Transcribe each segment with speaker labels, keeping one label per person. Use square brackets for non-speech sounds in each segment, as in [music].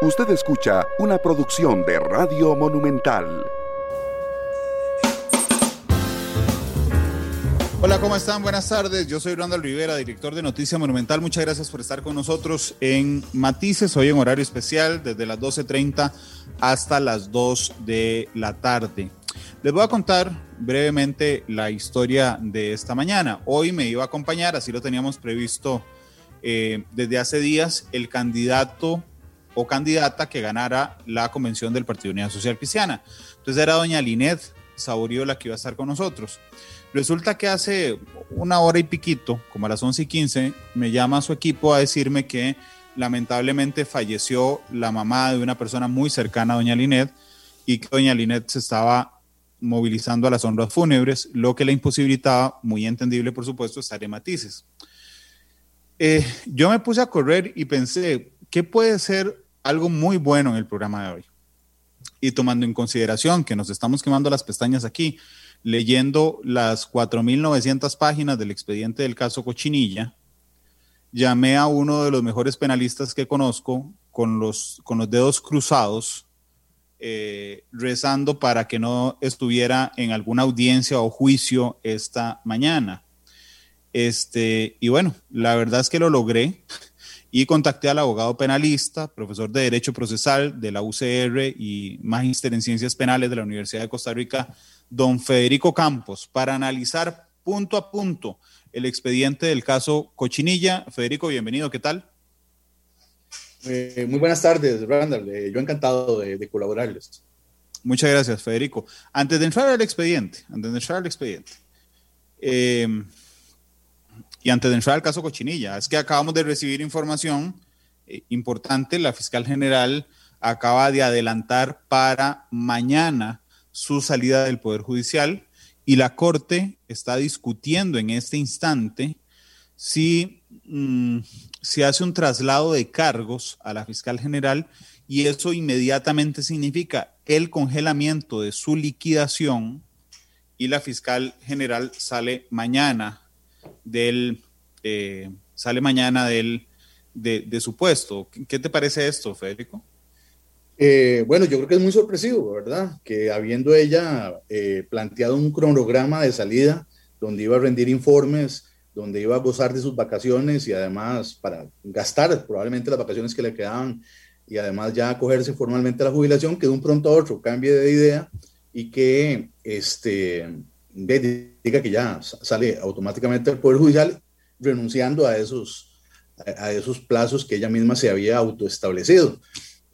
Speaker 1: Usted escucha una producción de Radio Monumental.
Speaker 2: Hola, ¿cómo están? Buenas tardes. Yo soy Randall Rivera, director de Noticia Monumental. Muchas gracias por estar con nosotros en Matices, hoy en horario especial, desde las 12.30 hasta las 2 de la tarde. Les voy a contar brevemente la historia de esta mañana. Hoy me iba a acompañar, así lo teníamos previsto eh, desde hace días, el candidato o candidata que ganara la convención del Partido Unidad Social Cristiana. Entonces era doña Linet Saborío la que iba a estar con nosotros. Resulta que hace una hora y piquito, como a las 11 y 15, me llama su equipo a decirme que lamentablemente falleció la mamá de una persona muy cercana a doña Linet y que doña Linet se estaba movilizando a las honras fúnebres, lo que le imposibilitaba, muy entendible por supuesto, estar en matices. Eh, yo me puse a correr y pensé, ¿qué puede ser algo muy bueno en el programa de hoy. Y tomando en consideración que nos estamos quemando las pestañas aquí, leyendo las 4.900 páginas del expediente del caso Cochinilla, llamé a uno de los mejores penalistas que conozco con los, con los dedos cruzados, eh, rezando para que no estuviera en alguna audiencia o juicio esta mañana. Este, y bueno, la verdad es que lo logré y contacté al abogado penalista, profesor de Derecho Procesal de la UCR y magíster en Ciencias Penales de la Universidad de Costa Rica, don Federico Campos, para analizar punto a punto el expediente del caso Cochinilla. Federico, bienvenido, ¿qué tal?
Speaker 3: Eh, muy buenas tardes, Randall. Eh, yo encantado de, colaborarles.
Speaker 2: Muchas gracias, Federico. Antes de entrar al expediente, antes de entrar al expediente, eh, y antes de entrar al caso Cochinilla, es que acabamos de recibir información eh, importante. La fiscal general acaba de adelantar para mañana su salida del Poder Judicial y la Corte está discutiendo en este instante si mm, se hace un traslado de cargos a la fiscal general y eso inmediatamente significa el congelamiento de su liquidación y la fiscal general sale mañana del, eh, sale mañana del, de, su puesto. ¿Qué te parece esto, Federico?
Speaker 3: Eh, bueno, yo creo que es muy sorpresivo, ¿verdad? Que habiendo ella eh, planteado un cronograma de salida donde iba a rendir informes, donde iba a gozar de sus vacaciones y además para gastar probablemente las vacaciones que le quedaban y además ya acogerse formalmente a la jubilación, que de un pronto a otro cambie de idea y que este, diga que ya sale automáticamente del Poder Judicial renunciando a esos, a esos plazos que ella misma se había autoestablecido.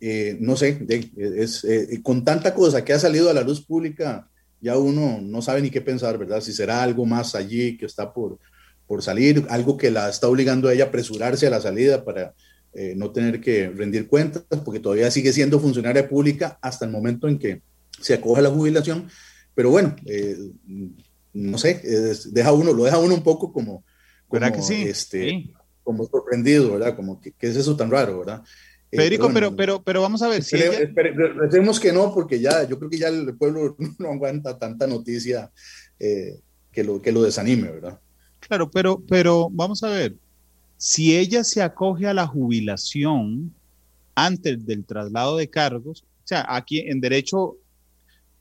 Speaker 3: Eh, no sé, es, eh, con tanta cosa que ha salido a la luz pública, ya uno no sabe ni qué pensar, ¿verdad? Si será algo más allí que está por, por salir, algo que la está obligando a ella a apresurarse a la salida para eh, no tener que rendir cuentas, porque todavía sigue siendo funcionaria pública hasta el momento en que se acoge la jubilación pero bueno, eh, no sé, deja uno, lo deja uno un poco como,
Speaker 2: ¿verdad que sí?
Speaker 3: Este, como sorprendido, ¿verdad? Como, ¿qué, es eso tan raro, verdad?
Speaker 2: Eh, Federico, pero, pero, pero, vamos a ver.
Speaker 3: si Esperemos que no, porque ya, yo creo que ya el pueblo [laughs] no aguanta tanta noticia eh, que, lo, que lo desanime, ¿verdad?
Speaker 2: Claro, pero, pero vamos a ver. Si ella se acoge a la jubilación antes del traslado de cargos, o sea, aquí en derecho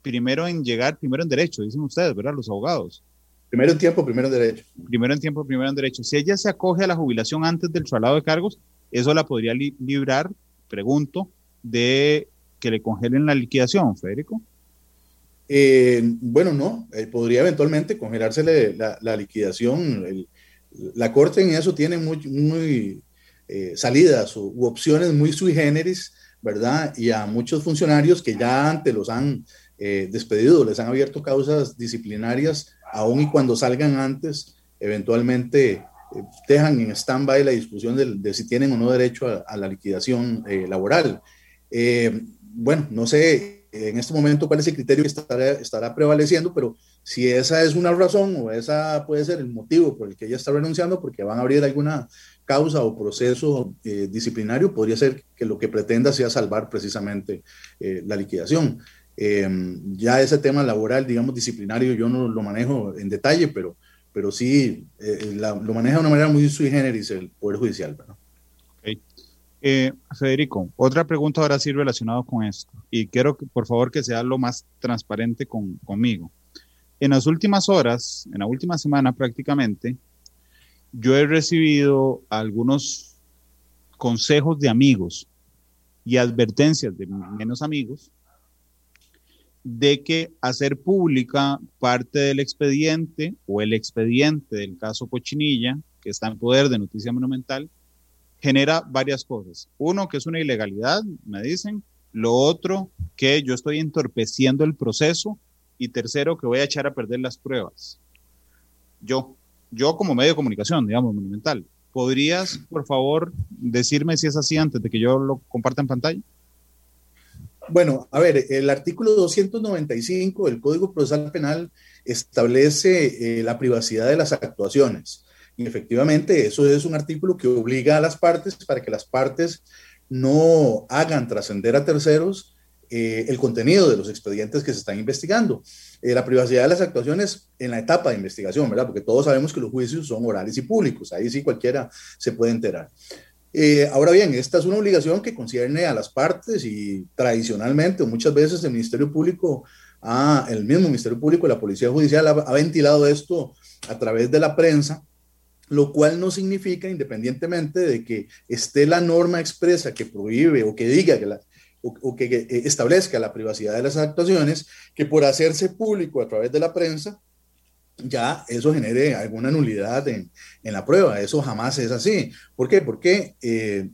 Speaker 2: primero en llegar, primero en derecho, dicen ustedes, ¿verdad? Los abogados.
Speaker 3: Primero en tiempo, primero en derecho.
Speaker 2: Primero en tiempo, primero en derecho. Si ella se acoge a la jubilación antes del traslado de cargos, eso la podría librar, pregunto, de que le congelen la liquidación, Federico.
Speaker 3: Eh, bueno, no, eh, podría eventualmente congelársele la, liquidación. la Corte en eso tiene muy, muy eh, salidas u, opciones muy sui generis, ¿verdad? Y a muchos funcionarios que ya antes los han eh, despedido, les han abierto causas disciplinarias, aun y cuando salgan antes, eventualmente eh, dejan en stand-by la discusión de, si tienen o no derecho a, la liquidación eh, laboral. bueno, no sé en este momento cuál es el criterio que estará, estará prevaleciendo, pero si esa es una razón o esa puede ser el motivo por el que ella está renunciando, porque van a abrir alguna causa o proceso disciplinario, podría ser que lo que pretenda sea salvar precisamente la liquidación. Em, ya ese tema laboral, digamos, disciplinario, yo no lo manejo en detalle, pero, pero sí eh, lo maneja de una manera muy sui generis el Poder Judicial.
Speaker 2: Eh, Federico, otra pregunta ahora sí relacionada con esto, y quiero por favor que sea lo más transparente con, conmigo. En las últimas horas, en la última semana prácticamente, yo he recibido algunos consejos de amigos y advertencias de menos amigos de que hacer pública parte del expediente o el expediente del caso Cochinilla, que está en poder de Noticia Monumental, genera varias cosas. Uno, que es una ilegalidad, me dicen. Lo otro, que yo estoy entorpeciendo el proceso. Y tercero, que voy a echar a perder las pruebas. Yo, yo como medio de comunicación, digamos, monumental. ¿Podrías, por favor, decirme si es así antes de que yo lo comparta en pantalla?
Speaker 3: Bueno, a ver, el artículo 295 del Código Procesal Penal establece eh, la privacidad de las actuaciones. Y efectivamente, eso es un artículo que obliga a las partes para que las partes no hagan trascender a terceros eh, el contenido de los expedientes que se están investigando. Eh, la privacidad de las actuaciones en la etapa de investigación, ¿verdad? Porque todos sabemos que los juicios son orales y públicos, ahí sí cualquiera se puede enterar. Eh, ahora bien, esta es una obligación que concierne a las partes y tradicionalmente, muchas veces el Ministerio Público, ah, el mismo Ministerio Público, la Policía Judicial ha, ventilado esto a través de la prensa, lo cual no significa, independientemente de que esté la norma expresa que prohíbe o que diga o, que eh, establezca la privacidad de las actuaciones, que por hacerse público a través de la prensa, ya eso genere alguna nulidad en, en, la prueba. Eso jamás es así. ¿Por qué? Porque eh,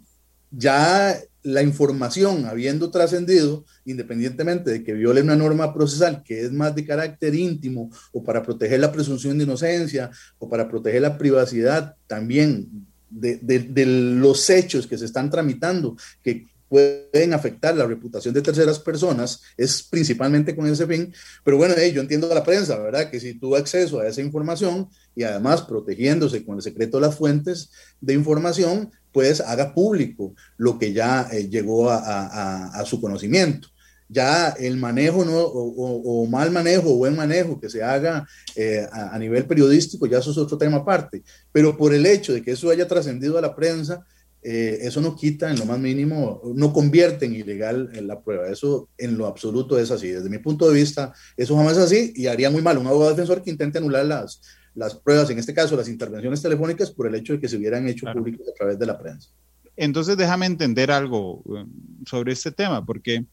Speaker 3: ya la información habiendo trascendido, independientemente de que viole una norma procesal que es más de carácter íntimo o para proteger la presunción de inocencia o para proteger la privacidad también de, de, de los hechos que se están tramitando, que pueden afectar la reputación de terceras personas, es principalmente con ese fin. Pero bueno, yo entiendo a la prensa, ¿verdad? Que si tuvo acceso a esa información y además protegiéndose con el secreto de las fuentes de información, pues haga público lo que ya eh, llegó a, su conocimiento. Ya el manejo ¿no? o, mal manejo o buen manejo que se haga eh, a, a nivel periodístico, ya eso es otro tema aparte. Pero por el hecho de que eso haya trascendido a la prensa, eh, eso no quita en lo más mínimo, no convierte en ilegal en la prueba. Eso en lo absoluto es así. Desde mi punto de vista, eso jamás es así y haría muy mal un abogado defensor que intente anular las, las pruebas, en este caso las intervenciones telefónicas, por el hecho de que se hubieran hecho públicas a través de la prensa.
Speaker 2: Entonces, déjame entender algo eh, sobre este tema, porque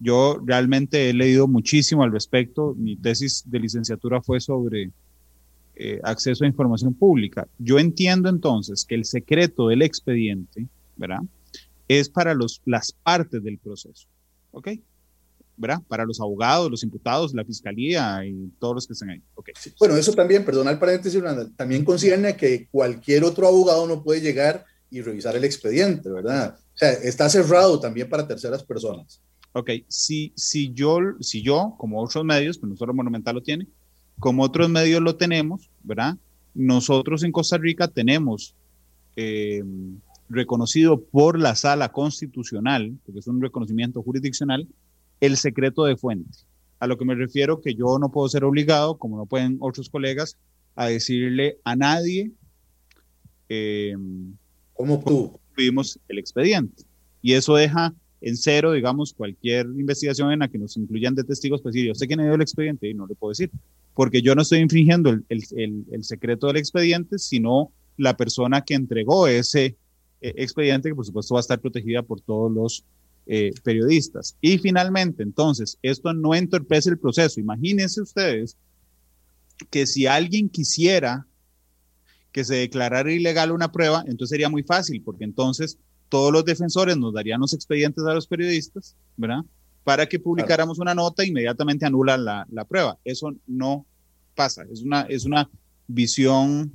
Speaker 2: yo realmente he leído muchísimo al respecto. Mi tesis de licenciatura fue sobre eh, acceso a información pública. Yo entiendo entonces que el secreto del expediente, ¿verdad? Es para los, las partes del proceso, ¿ok? ¿verdad? Para los abogados, los imputados, la fiscalía y todos los que estén ahí. Okay.
Speaker 3: Bueno, eso también, perdona el paréntesis, también concierne a que cualquier otro abogado no puede llegar y revisar el expediente, ¿verdad? O sea, está cerrado también para terceras personas.
Speaker 2: Ok, si, si, yo, si yo, como otros medios, pues no solo Monumental lo tiene, como otros medios lo tenemos, ¿verdad? Nosotros en Costa Rica tenemos eh, reconocido por la sala constitucional, porque es un reconocimiento jurisdiccional, el secreto de fuente. A lo que me refiero que yo no puedo ser obligado, como no pueden otros colegas, a decirle a nadie
Speaker 3: eh, cómo tú
Speaker 2: tuvimos el expediente. Y eso deja en cero, digamos, cualquier investigación en la que nos incluyan de testigos, pues decir, yo sé quién dio el expediente y no le puedo decir porque yo no estoy infringiendo el, secreto del expediente, sino la persona que entregó ese eh, expediente, que por supuesto va a estar protegida por todos los eh, periodistas. Y finalmente, entonces, esto no entorpece el proceso. Imagínense ustedes que si alguien quisiera que se declarara ilegal una prueba, entonces sería muy fácil, porque entonces todos los defensores nos darían los expedientes a los periodistas, ¿verdad? para que publicáramos una nota e inmediatamente anulan la, la, prueba. Eso no pasa. Es una, es una visión,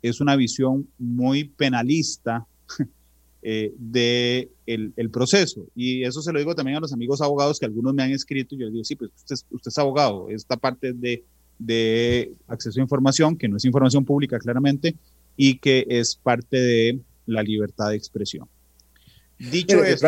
Speaker 2: es una visión muy penalista [laughs] eh, de el, proceso. Y eso se lo digo también a los amigos abogados que algunos me han escrito. Y yo les digo, sí, pues usted, usted es abogado. Esta parte de, de acceso a información, que no es información pública claramente, y que es parte de la libertad de expresión.
Speaker 3: Dicho eso,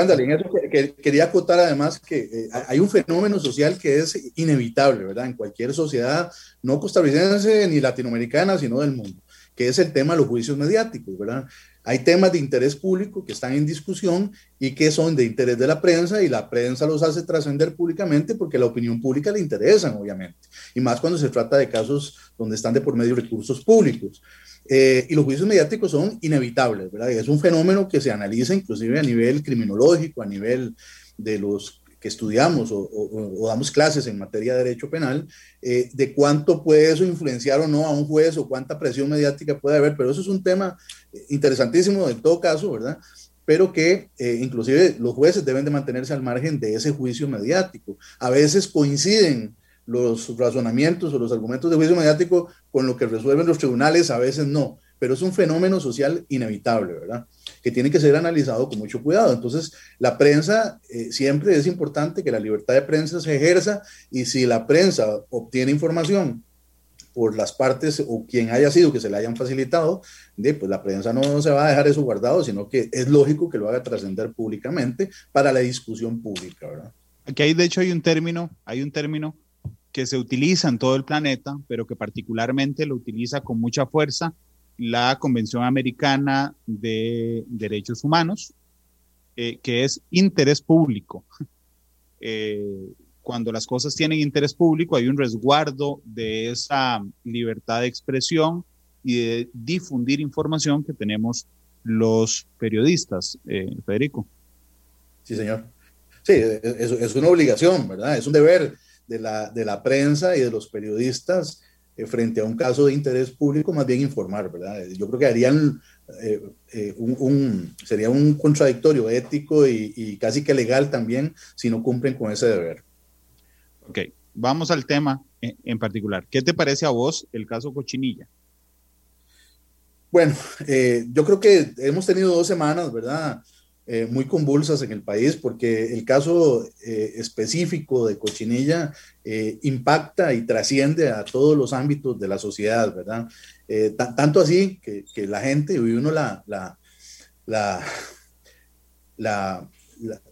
Speaker 3: quería acotar además que eh, hay un fenómeno social que es inevitable, ¿verdad? En cualquier sociedad, no costarricense ni latinoamericana, sino del mundo, que es el tema de los juicios mediáticos, ¿verdad? Hay temas de interés público que están en discusión y que son de interés de la prensa y la prensa los hace trascender públicamente porque la opinión pública le interesan, obviamente. Y más cuando se trata de casos donde están de por medio recursos públicos. Eh, y los juicios mediáticos son inevitables, ¿verdad? es un fenómeno que se analiza inclusive a nivel criminológico, a nivel de los que estudiamos o, damos clases en materia de derecho penal, eh, de cuánto puede eso influenciar o no a un juez o cuánta presión mediática puede haber, pero eso es un tema eh, interesantísimo en todo caso, ¿verdad? Pero que eh, inclusive los jueces deben de mantenerse al margen de ese juicio mediático. A veces coinciden los razonamientos o los argumentos de juicio mediático con lo que resuelven los tribunales, a veces no, pero es un fenómeno social inevitable, ¿verdad? Que tiene que ser analizado con mucho cuidado. Entonces, la prensa, eh, siempre es importante que la libertad de prensa se ejerza y si la prensa obtiene información por las partes o quien haya sido que se le hayan facilitado, de, pues la prensa no se va a dejar eso guardado, sino que es lógico que lo haga trascender públicamente para la discusión pública, ¿verdad?
Speaker 2: Aquí hay, de hecho, hay un término, hay un término que se utiliza en todo el planeta, pero que particularmente lo utiliza con mucha fuerza la Convención Americana de Derechos Humanos, eh, que es interés público. [laughs] Eh, cuando las cosas tienen interés público, hay un resguardo de esa libertad de expresión y de difundir información que tenemos los periodistas, eh, Federico.
Speaker 3: Sí, señor. Sí, es, es, una obligación, ¿verdad? Es un deber de la, de la prensa y de los periodistas eh, frente a un caso de interés público, más bien informar, ¿verdad? Yo creo que harían eh, eh, un, sería un contradictorio ético y, casi que legal también si no cumplen con ese deber.
Speaker 2: Ok, vamos al tema en, particular. ¿Qué te parece a vos el caso Cochinilla?
Speaker 3: Bueno, yo creo que hemos tenido dos semanas, ¿verdad? Eh, muy convulsas en el país porque el caso eh, específico de Cochinilla eh, impacta y trasciende a todos los ámbitos de la sociedad, ¿verdad? tanto así que, que, la gente, y uno la, la, la,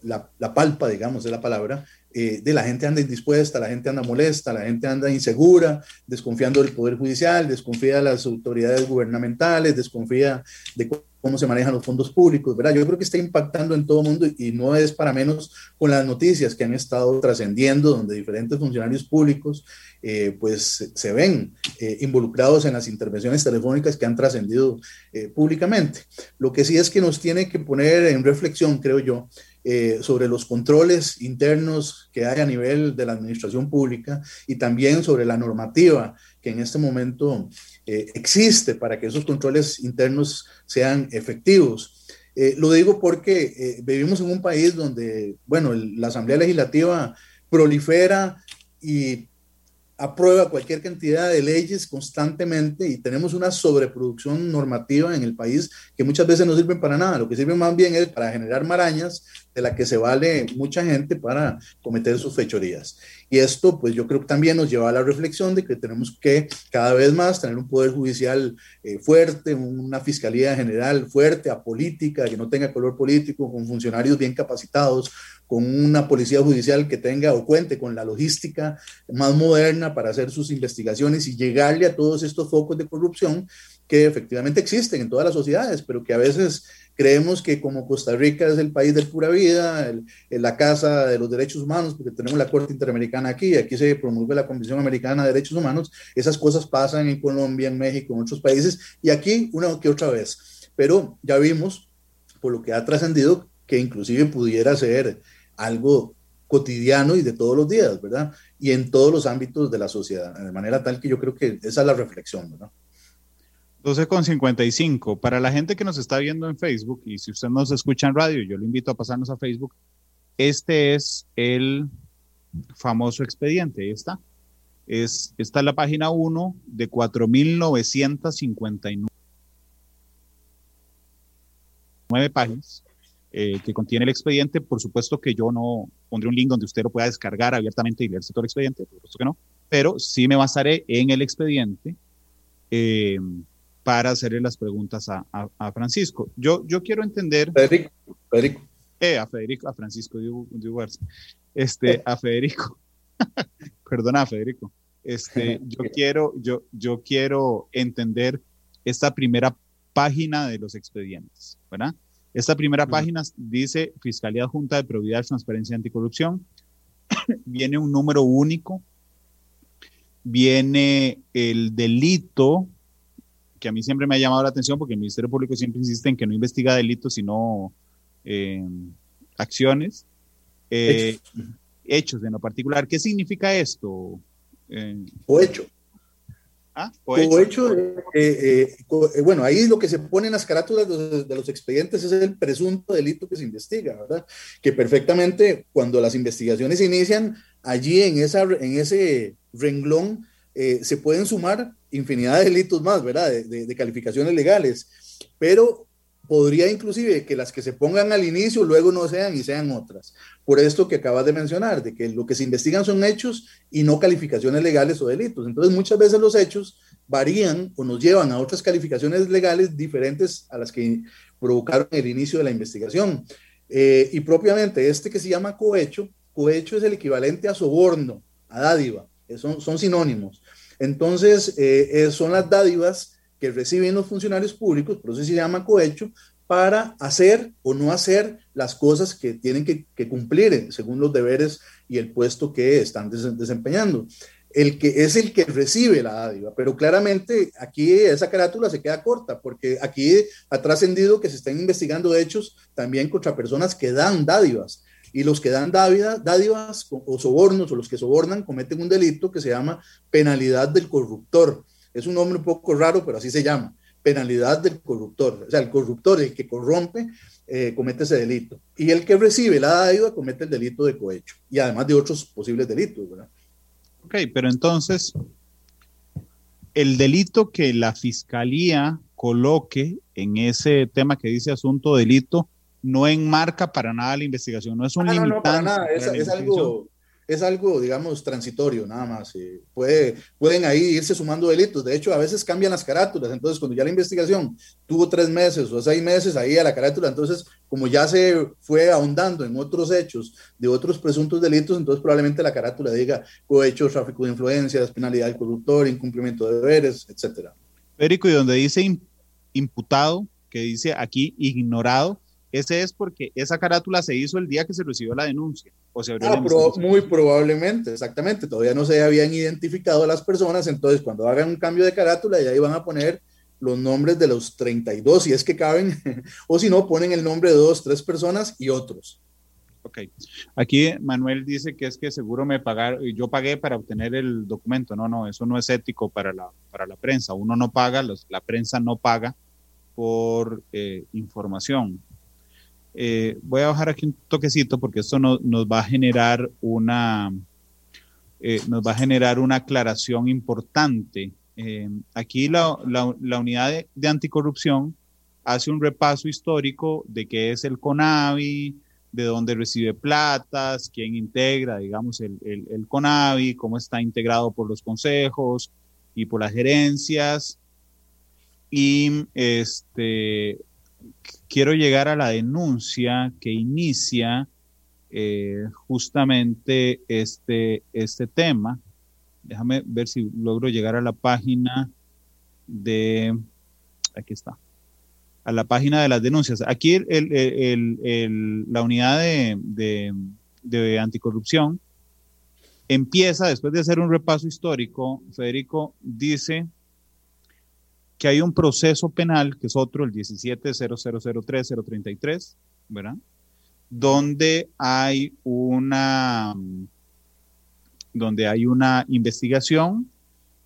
Speaker 3: la, palpa, digamos, es la palabra, de la gente anda indispuesta, la gente anda molesta, la gente anda insegura, desconfiando del Poder Judicial, desconfía de las autoridades gubernamentales, desconfía de cómo se manejan los fondos públicos, ¿verdad? Yo creo que está impactando en todo el mundo y no es para menos con las noticias que han estado trascendiendo, donde diferentes funcionarios públicos eh, pues se ven eh, involucrados en las intervenciones telefónicas que han trascendido eh, públicamente. Lo que sí es que nos tiene que poner en reflexión, creo yo, sobre los controles internos que hay a nivel de la administración pública y también sobre la normativa que en este momento eh, existe para que esos controles internos sean efectivos. Eh, lo digo porque eh, vivimos en un país donde, bueno, la Asamblea Legislativa prolifera y aprueba cualquier cantidad de leyes constantemente y tenemos una sobreproducción normativa en el país que muchas veces no sirven para nada. Lo que sirve más bien es para generar marañas de la que se vale mucha gente para cometer sus fechorías. Y esto, pues yo creo que también nos lleva a la reflexión de que tenemos que cada vez más tener un poder judicial eh, fuerte, una fiscalía general fuerte, apolítica, que no tenga color político, con funcionarios bien capacitados, con una policía judicial que tenga o cuente con la logística más moderna para hacer sus investigaciones y llegarle a todos estos focos de corrupción que efectivamente existen en todas las sociedades, pero que a veces creemos que como Costa Rica es el país de pura vida, la casa de los derechos humanos, porque tenemos la Corte Interamericana aquí, aquí se promueve la Convención Americana de Derechos Humanos, esas cosas pasan en Colombia, en México, en otros países, y aquí una que otra vez. Pero ya vimos, por lo que ha trascendido, que inclusive pudiera ser algo cotidiano y de todos los días, ¿verdad? Y en todos los ámbitos de la sociedad, de manera tal que yo creo que esa es la reflexión, ¿verdad?
Speaker 2: 12.55. Para la gente que nos está viendo en Facebook, y si usted nos escucha en radio, yo le invito a pasarnos a Facebook, este es el famoso expediente, está. Es, esta es la página 1 de 4.959 páginas eh, que contiene el expediente. Por supuesto que yo no pondré un link donde usted lo pueda descargar abiertamente y leerse todo el expediente, por supuesto que no, pero sí me basaré en el expediente eh, para hacerle las preguntas a, a, Francisco. Yo, yo quiero entender...
Speaker 3: Federico, Federico.
Speaker 2: Eh, a Federico, a Francisco este, a Federico. [laughs] Perdona, Federico. Este, yo quiero, yo, yo quiero entender esta primera página de los expedientes, ¿verdad? Esta primera página dice Fiscalía Junta de Probidad, Transparencia y Anticorrupción. [coughs] viene un número único, viene el delito, que a mí siempre me ha llamado la atención porque el Ministerio Público siempre insiste en que no investiga delitos, sino eh, acciones, eh, hechos. en lo particular. ¿Qué significa esto?
Speaker 3: Eh, o hecho. ¿Ah? O hecho, bueno, ahí lo que se pone en las carátulas de, los expedientes es el presunto delito que se investiga, ¿verdad? Que perfectamente cuando las investigaciones inician, allí en, esa, en ese renglón se pueden sumar infinidad de delitos más, ¿verdad? De, calificaciones legales, pero podría inclusive que las que se pongan al inicio luego no sean y sean otras. Por esto que acabas de mencionar, de que lo que se investigan son hechos y no calificaciones legales o delitos. Entonces muchas veces los hechos varían o nos llevan a otras calificaciones legales diferentes a las que provocaron el inicio de la investigación. Eh, y propiamente este que se llama cohecho, cohecho es el equivalente a soborno, a dádiva, son, son sinónimos. Entonces, eh, son las dádivas que reciben los funcionarios públicos, por eso se llama cohecho, para hacer o no hacer las cosas que tienen que, cumplir eh, según los deberes y el puesto que están desempeñando. El que es el que recibe la dádiva, pero claramente aquí esa carátula se queda corta, porque aquí ha trascendido que se están investigando hechos también contra personas que dan dádivas, y los que dan dádivas, o sobornos o los que sobornan cometen un delito que se llama penalidad del corruptor es un nombre un poco raro, pero así se llama. Penalidad del corruptor. O sea, el corruptor, el que corrompe, eh, comete ese delito. Y el que recibe la dádiva comete el delito de cohecho. Y además de otros posibles delitos, ¿verdad?
Speaker 2: Ok, pero entonces, el delito que la fiscalía coloque en ese tema que dice asunto delito no enmarca para nada la investigación, no es un ah, limitante. No, para nada,
Speaker 3: es algo es algo, digamos, transitorio, nada más. puede, pueden ahí irse sumando delitos. De hecho, a veces cambian las carátulas. Entonces, cuando ya la investigación tuvo tres meses o seis meses ahí a la carátula, entonces, como ya se fue ahondando en otros hechos de otros presuntos delitos, entonces probablemente la carátula diga cohecho, tráfico de influencias, penalidad del corruptor, incumplimiento de deberes, etcétera.
Speaker 2: Federico, y donde dice imputado, que dice aquí ignorado, ese es porque esa carátula se hizo el día que se recibió la denuncia. O se
Speaker 3: ah, muy probablemente, exactamente. Todavía no se habían identificado a las personas, entonces cuando hagan un cambio de carátula ya iban a poner los nombres de los 32, si es que caben, [laughs] o si no, ponen el nombre de dos, tres personas y otros.
Speaker 2: Ok. Aquí Manuel dice que es que seguro me pagaron, yo pagué para obtener el documento. No, no, eso no es ético para la, para la prensa. Uno no paga, la prensa no paga por eh, información. Eh, voy a bajar aquí un toquecito porque esto nos va a generar una, eh, nos va a generar una aclaración importante. Eh, aquí la, unidad de, anticorrupción hace un repaso histórico de qué es el CONAVI, de dónde recibe platas, quién integra, digamos, el, el CONAVI, cómo está integrado por los consejos y por las gerencias. Y este, quiero llegar a la denuncia que inicia eh, justamente este, este tema. Déjame ver si logro llegar a la página de, aquí está, a la página de las denuncias. Aquí la unidad de, de anticorrupción empieza, después de hacer un repaso histórico, Federico dice que hay un proceso penal, que es otro, el 17.0003.033, ¿verdad? Donde hay una, donde hay una investigación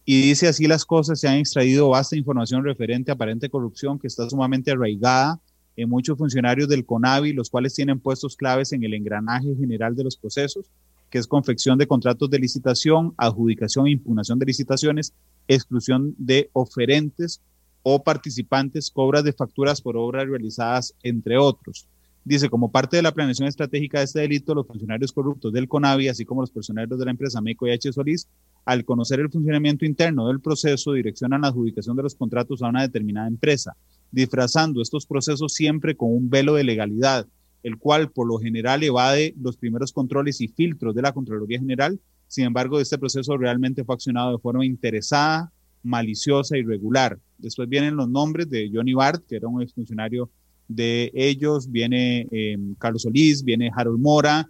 Speaker 2: y dice así las cosas, se han extraído vasta información referente a aparente corrupción que está sumamente arraigada en muchos funcionarios del CONAVI, los cuales tienen puestos claves en el engranaje general de los procesos, que es confección de contratos de licitación, adjudicación e impugnación de licitaciones, exclusión de oferentes o participantes, cobras de facturas por obras realizadas, entre otros. Dice, como parte de la planeación estratégica de este delito, los funcionarios corruptos del CONAVI, así como los personeros de la empresa MECO y H. Solís, al conocer el funcionamiento interno del proceso, direccionan la adjudicación de los contratos a una determinada empresa, disfrazando estos procesos siempre con un velo de legalidad, el cual por lo general evade los primeros controles y filtros de la Contraloría General. Sin embargo, este proceso realmente fue accionado de forma interesada, maliciosa, irregular. Después vienen los nombres de Johnny Bart, que era un exfuncionario de ellos, viene eh, Carlos Solís, viene Harold Mora,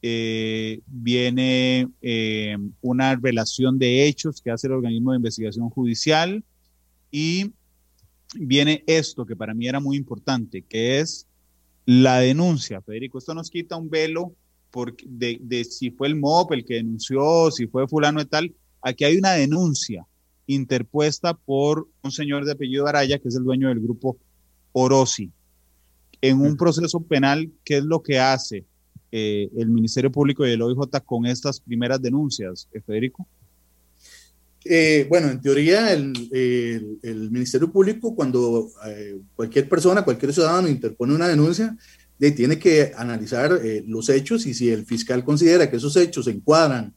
Speaker 2: eh, viene eh, una relación de hechos que hace el organismo de investigación judicial y viene esto que para mí era muy importante, que es la denuncia. Federico, esto nos quita un velo porque de, de si fue el MOP el que denunció, si fue fulano y tal. Aquí hay una denuncia interpuesta por un señor de apellido Araya, que es el dueño del grupo Orosi. En un proceso penal, ¿qué es lo que hace? Eh, el Ministerio Público y el OIJ con estas primeras denuncias, eh, Federico?
Speaker 3: Eh, bueno, en teoría el, Ministerio Público, cuando cualquier persona, cualquier ciudadano interpone una denuncia, tiene que analizar los hechos y si el fiscal considera que esos hechos se encuadran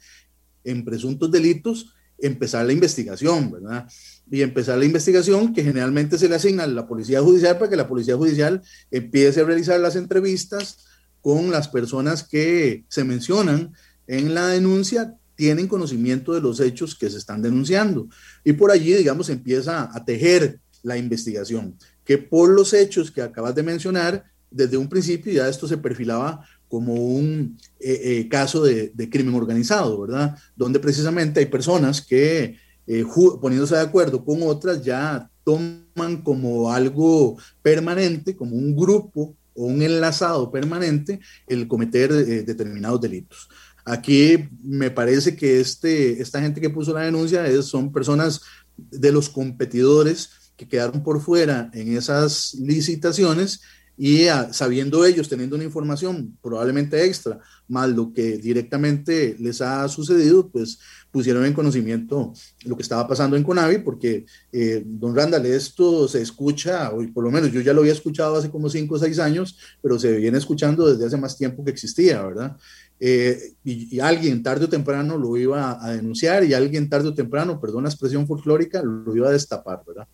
Speaker 3: en presuntos delitos, empezar la investigación, ¿verdad? Y empezar la investigación que generalmente se le asigna a la Policía Judicial para que la Policía Judicial empiece a realizar las entrevistas, con las personas que se mencionan en la denuncia tienen conocimiento de los hechos que se están denunciando. Y por allí, digamos, empieza a tejer la investigación, que por los hechos que acabas de mencionar, desde un principio ya esto se perfilaba como un eh, eh, caso de, crimen organizado, ¿verdad? Donde precisamente hay personas que, eh, poniéndose de acuerdo con otras, ya toman como algo permanente, como un grupo o un enlazado permanente el cometer eh, determinados delitos. Aquí me parece que este, esta gente que puso la denuncia es, son personas de los competidores que quedaron por fuera en esas licitaciones y ah, sabiendo ellos, teniendo una información probablemente extra, más lo que directamente les ha sucedido, pues pusieron en conocimiento lo que estaba pasando en Conavi, porque, eh, don Randall, esto se escucha, o por lo menos yo ya lo había escuchado hace como cinco o seis años, pero se viene escuchando desde hace más tiempo que existía, ¿verdad? Eh, y, alguien tarde o temprano lo iba a denunciar y alguien tarde o temprano, perdón la expresión folclórica, lo iba a destapar, ¿verdad?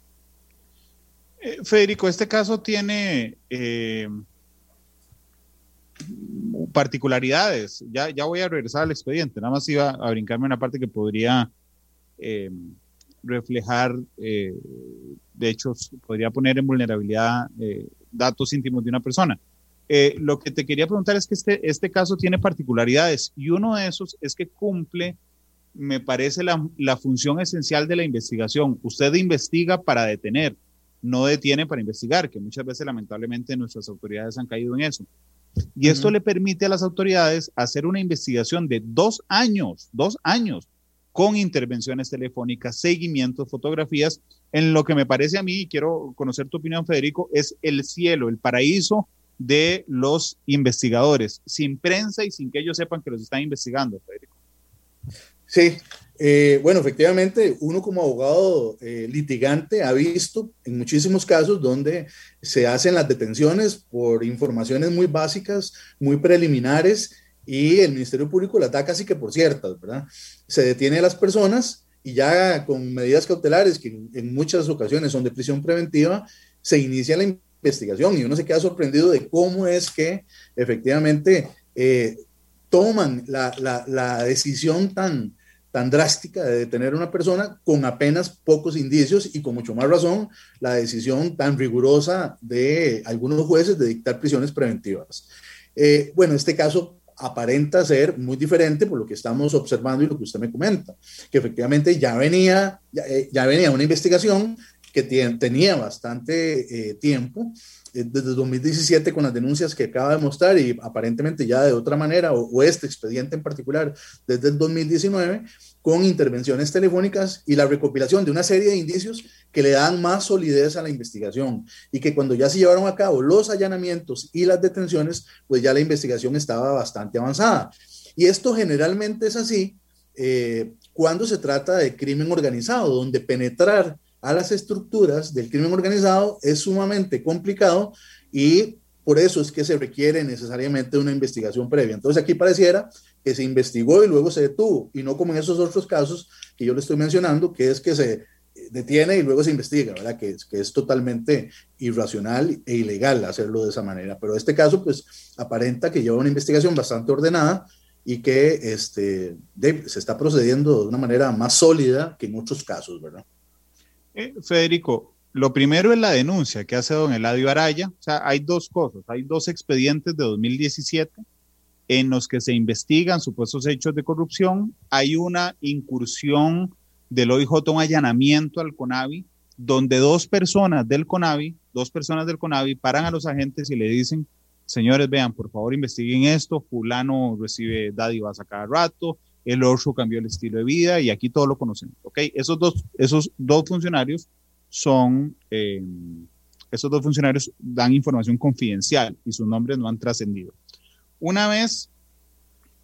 Speaker 2: Eh, Federico, este caso tiene particularidades. Ya, ya voy a regresar al expediente, nada más iba a brincarme una parte que podría eh, reflejar, eh, de hecho, podría poner en vulnerabilidad eh, datos íntimos de una persona. Lo que te quería preguntar es que este, este caso tiene particularidades y uno de esos es que cumple, me parece, la, la función esencial de la investigación. Usted investiga para detener, no detiene para investigar, que muchas veces lamentablemente nuestras autoridades han caído en eso. Y esto le permite a las autoridades hacer una investigación de dos años, dos años, con intervenciones telefónicas, seguimientos, fotografías, en lo que me parece a mí, y quiero conocer tu opinión, Federico, es el cielo, el paraíso de los investigadores, sin prensa y sin que ellos sepan que los están investigando, Federico.
Speaker 3: Sí, eh, bueno, efectivamente, uno como abogado eh, litigante ha visto en muchísimos casos donde se hacen las detenciones por informaciones muy básicas, muy preliminares, y el Ministerio Público las da casi que por ciertas, ¿verdad? Se detiene a las personas y ya con medidas cautelares, que en, muchas ocasiones son de prisión preventiva, se inicia la investigación y uno se queda sorprendido de cómo es que efectivamente eh, toman la, la decisión tan tan drástica de detener a una persona con apenas pocos indicios y con mucho más razón la decisión tan rigurosa de algunos jueces de dictar prisiones preventivas. Eh, bueno, este caso aparenta ser muy diferente por lo que estamos observando y lo que usted me comenta, que efectivamente ya venía, ya, eh, venía una investigación que tenía bastante eh, tiempo, desde 2017 con las denuncias que acaba de mostrar y aparentemente ya de otra manera, o, o, este expediente en particular desde el 2019, con intervenciones telefónicas y la recopilación de una serie de indicios que le dan más solidez a la investigación y que cuando ya se llevaron a cabo los allanamientos y las detenciones, pues ya la investigación estaba bastante avanzada. Y esto generalmente es así eh, cuando se trata de crimen organizado, donde penetrar a las estructuras del crimen organizado es sumamente complicado y por eso es que se requiere necesariamente una investigación previa. Entonces aquí pareciera que se investigó y luego se detuvo, y no como en esos otros casos que yo le estoy mencionando, que es que se detiene y luego se investiga, ¿verdad? Que que es totalmente irracional e ilegal hacerlo de esa manera. Pero este caso, pues, aparenta que lleva una investigación bastante ordenada y que este, se está procediendo de una manera más sólida que en otros casos, ¿verdad?
Speaker 2: Eh, Federico, lo primero es la denuncia que hace don Eladio Araya. O sea, hay dos cosas. Hay dos expedientes de 2017 en los que se investigan supuestos hechos de corrupción. Hay una incursión del OIJ, un allanamiento al CONAVI, donde dos personas del CONAVI, dos personas del CONAVI paran a los agentes y le dicen, señores, vean, por favor investiguen esto, fulano recibe dádivas a cada rato, el otro cambió el estilo de vida y aquí todo lo conocemos, ¿ok? Esos dos, esos dos funcionarios son, eh, esos dos funcionarios dan información confidencial y sus nombres no han trascendido. Una vez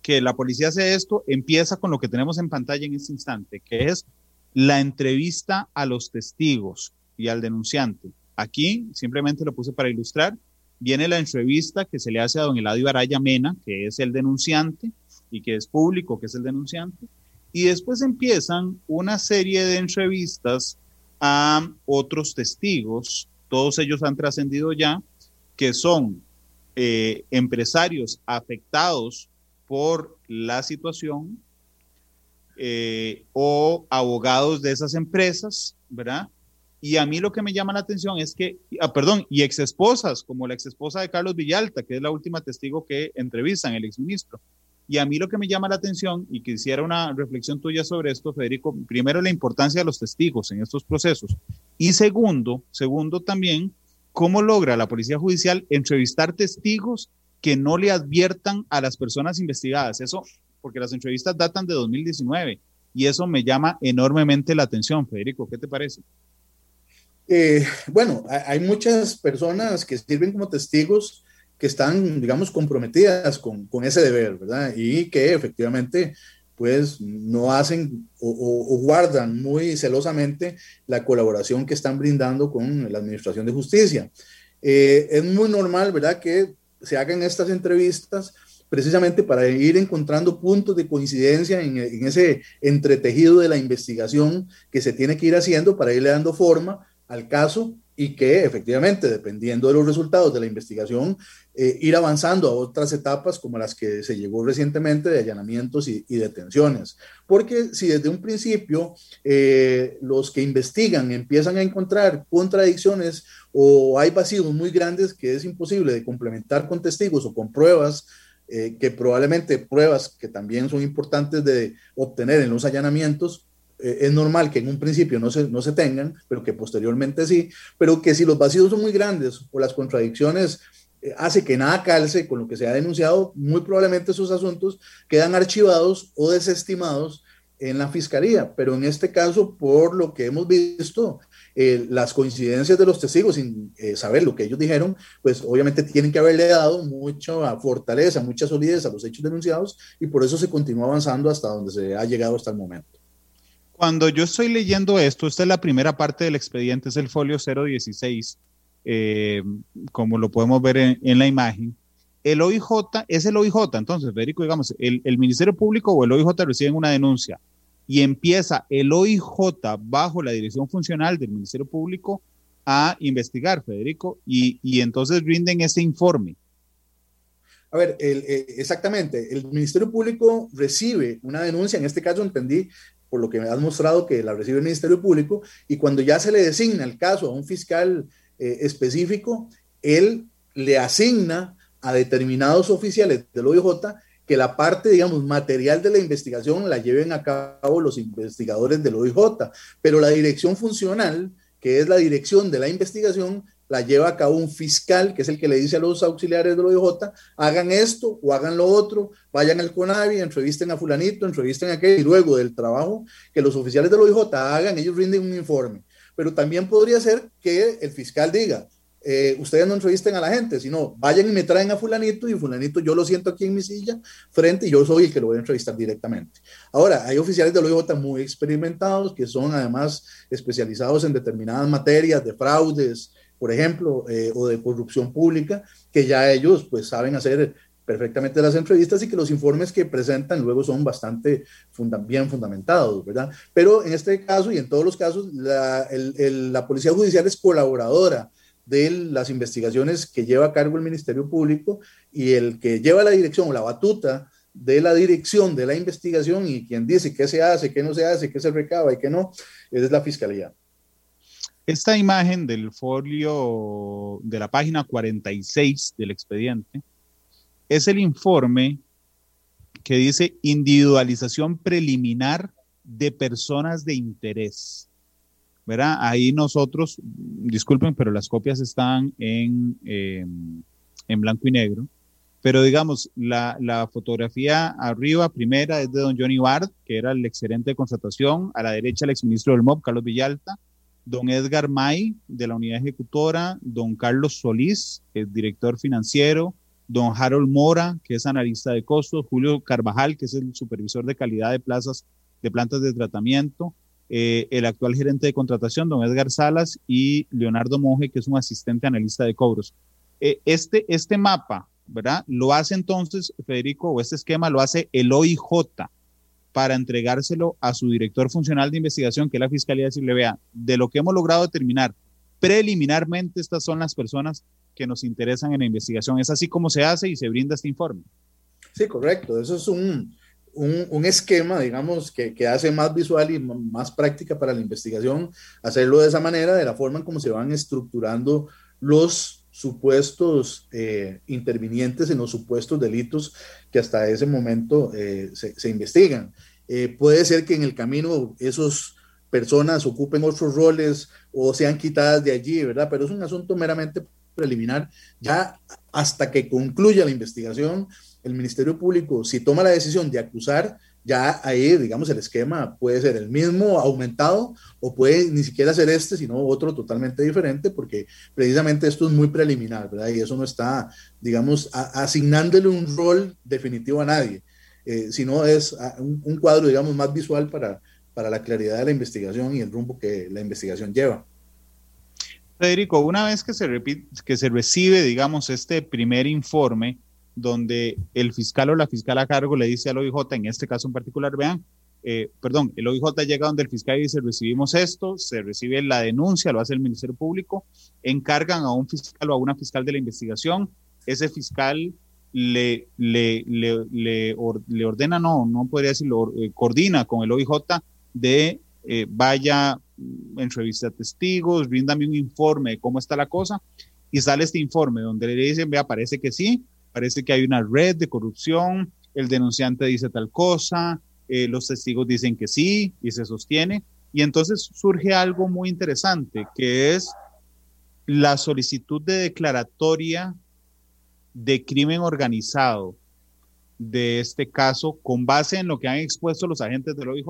Speaker 2: que la policía hace esto, empieza con lo que tenemos en pantalla en este instante, que es la entrevista a los testigos y al denunciante. Aquí simplemente lo puse para ilustrar. Viene la entrevista que se le hace a don Eladio Araya Mena, que es el denunciante y que es público, que es el denunciante. Y después empiezan una serie de entrevistas a otros testigos, todos ellos han trascendido ya, que son eh, empresarios afectados por la situación eh, o abogados de esas empresas, ¿verdad? Y a mí lo que me llama la atención es que, ah, perdón, y ex esposas, como la ex esposa de Carlos Villalta, que es la última testigo que entrevistan, el exministro. Y a mí lo que me llama la atención, y quisiera una reflexión tuya sobre esto, Federico, primero la importancia de los testigos en estos procesos. Y segundo, segundo también, cómo logra la Policía Judicial entrevistar testigos que no le adviertan a las personas investigadas. Eso, porque las entrevistas datan de 2019 y eso me llama enormemente la atención. Federico, ¿qué te parece?
Speaker 3: Eh, bueno, hay muchas personas que sirven como testigos que están, digamos, comprometidas con, con ese deber, ¿verdad? Y que efectivamente pues no hacen o, guardan muy celosamente la colaboración que están brindando con la Administración de Justicia. Eh, es muy normal, ¿verdad?, que se hagan estas entrevistas precisamente para ir encontrando puntos de coincidencia en, en ese entretejido de la investigación que se tiene que ir haciendo para irle dando forma al caso y que efectivamente, dependiendo de los resultados de la investigación, eh, ir avanzando a otras etapas como las que se llegó recientemente de allanamientos y, detenciones. Porque si desde un principio eh, los que investigan empiezan a encontrar contradicciones o hay vacíos muy grandes que es imposible de complementar con testigos o con pruebas, eh, que probablemente pruebas que también son importantes de obtener en los allanamientos, es normal que en un principio no se, no se tengan, pero que posteriormente sí, pero que si los vacíos son muy grandes o las contradicciones eh, hace que nada calce con lo que se ha denunciado, muy probablemente esos asuntos quedan archivados o desestimados en la fiscalía. Pero en este caso, por lo que hemos visto, eh, las coincidencias de los testigos sin eh, saber lo que ellos dijeron, pues obviamente tienen que haberle dado mucha fortaleza, mucha solidez a los hechos denunciados y por eso se continúa avanzando hasta donde se ha llegado hasta el momento.
Speaker 2: Cuando yo estoy leyendo esto, esta es la primera parte del expediente, es el folio 016 eh, como lo podemos ver en, la imagen. El OIJ es el OIJ, entonces, Federico, digamos, el, Ministerio Público o el OIJ reciben una denuncia y empieza el OIJ bajo la dirección funcional del Ministerio Público a investigar, Federico, y, y entonces rinden ese informe.
Speaker 3: A ver, eh, exactamente, el Ministerio Público recibe una denuncia, en este caso entendí por lo que me has mostrado que la recibe el Ministerio Público, y cuando ya se le designa el caso a un fiscal eh, específico, él le asigna a determinados oficiales del OIJ que la parte, digamos, material de la investigación la lleven a cabo los investigadores del OIJ, pero la dirección funcional, que es la dirección de la investigación, la lleva a cabo un fiscal, que es el que le dice a los auxiliares del OIJ, hagan esto o hagan lo otro, vayan al CONAVI, entrevisten a fulanito, entrevisten a aquel, y luego del trabajo que los oficiales del OIJ hagan, ellos rinden un informe pero también podría ser que el fiscal diga, eh, ustedes no entrevisten a la gente, sino vayan y me traen a fulanito y fulanito yo lo siento aquí en mi silla frente y yo soy el que lo voy a entrevistar directamente. Ahora, hay oficiales de OIJ muy experimentados que son además especializados en determinadas materias de fraudes, por ejemplo, eh, o de corrupción pública, que ya ellos pues saben hacer perfectamente las entrevistas y que los informes que presentan luego son bastante bien fundamentados, ¿verdad? Pero en este caso y en todos los casos, la, la Policía Judicial es colaboradora de las investigaciones que lleva a cargo el Ministerio Público y el que lleva la dirección o la batuta de la dirección de la investigación y quien dice qué se hace, qué no se hace, qué se recaba y qué no, es la Fiscalía.
Speaker 2: Esta imagen del folio de la página 46 del expediente es el informe que dice individualización preliminar de personas de interés. ¿Verdad? Ahí nosotros, disculpen, pero las copias están en, em, en blanco y negro. Pero digamos, la, la, fotografía arriba, primera, es de don Johnny Bard, que era el excelente de. A la derecha, el exministro del MOB, Carlos Villalta. Don Edgar May, de la unidad ejecutora. Don Carlos Solís, el director financiero don Harold Mora, que es analista de costos, Julio Carvajal, que es el supervisor de calidad de plazas de plantas de tratamiento, eh, el actual gerente de contratación, don Edgar Salas, y Leonardo Monge, que es un asistente analista de cobros. Eh, este, este mapa, ¿verdad? Lo hace entonces, Federico, o este esquema lo hace el OIJ para entregárselo a su director funcional de investigación, que es la Fiscalía, decirle, vea, de lo que hemos logrado determinar preliminarmente, estas son las personas que nos interesan en la investigación. Es así como se hace y se brinda este informe.
Speaker 3: Sí, correcto. Eso es un, un, esquema, digamos, que, que, hace más visual y más práctica para la investigación, hacerlo de esa manera, de la forma en cómo se van estructurando los supuestos eh, intervinientes en los supuestos delitos que hasta ese momento eh, se, se, investigan. Eh, puede ser que en el camino esos personas ocupen otros roles o sean quitadas de allí, ¿verdad? Pero es un asunto meramente preliminar. Ya hasta que concluya la investigación, el Ministerio Público, si toma la decisión de acusar, ya ahí, digamos, el esquema puede ser el mismo, aumentado, o puede ni siquiera ser este, sino otro totalmente diferente, porque precisamente esto es muy preliminar, ¿verdad? Y eso no está, digamos, asignándole un rol definitivo a nadie, eh, sino es un, un, cuadro, digamos, más visual para, para la claridad de la investigación y el rumbo que la investigación lleva.
Speaker 2: Federico, una vez que se, repite, que se recibe, digamos, este primer informe, donde el fiscal o la fiscal a cargo le dice al OIJ, en este caso en particular, vean, eh, perdón, el OIJ llega donde el fiscal dice, recibimos esto, se recibe la denuncia, lo hace el Ministerio Público, encargan a un fiscal o a una fiscal de la investigación, ese fiscal le, le, le, le, ordena, no, no podría decirlo, eh, coordina con el OIJ de eh, vaya, mm, entrevista a testigos, bríndame un informe de cómo está la cosa, y sale este informe donde le dicen, vea, parece que sí, parece que hay una red de corrupción, el denunciante dice tal cosa, eh, los testigos dicen que sí, y se sostiene, y entonces surge algo muy interesante, que es la solicitud de declaratoria de crimen organizado de este caso con base en lo que han expuesto los agentes del OIJ.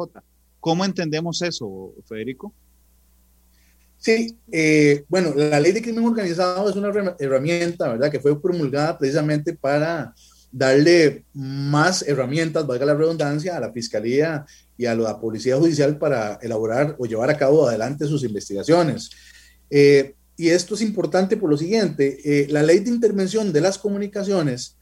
Speaker 2: ¿Cómo entendemos eso, Federico?
Speaker 3: Sí, eh, bueno, la ley de crimen organizado es una herramienta, ¿verdad?, que fue promulgada precisamente para darle más herramientas, valga la redundancia, a la Fiscalía y a la Policía Judicial para elaborar o llevar a cabo adelante sus investigaciones. Eh, y esto es importante por lo siguiente, eh, la ley de intervención de las comunicaciones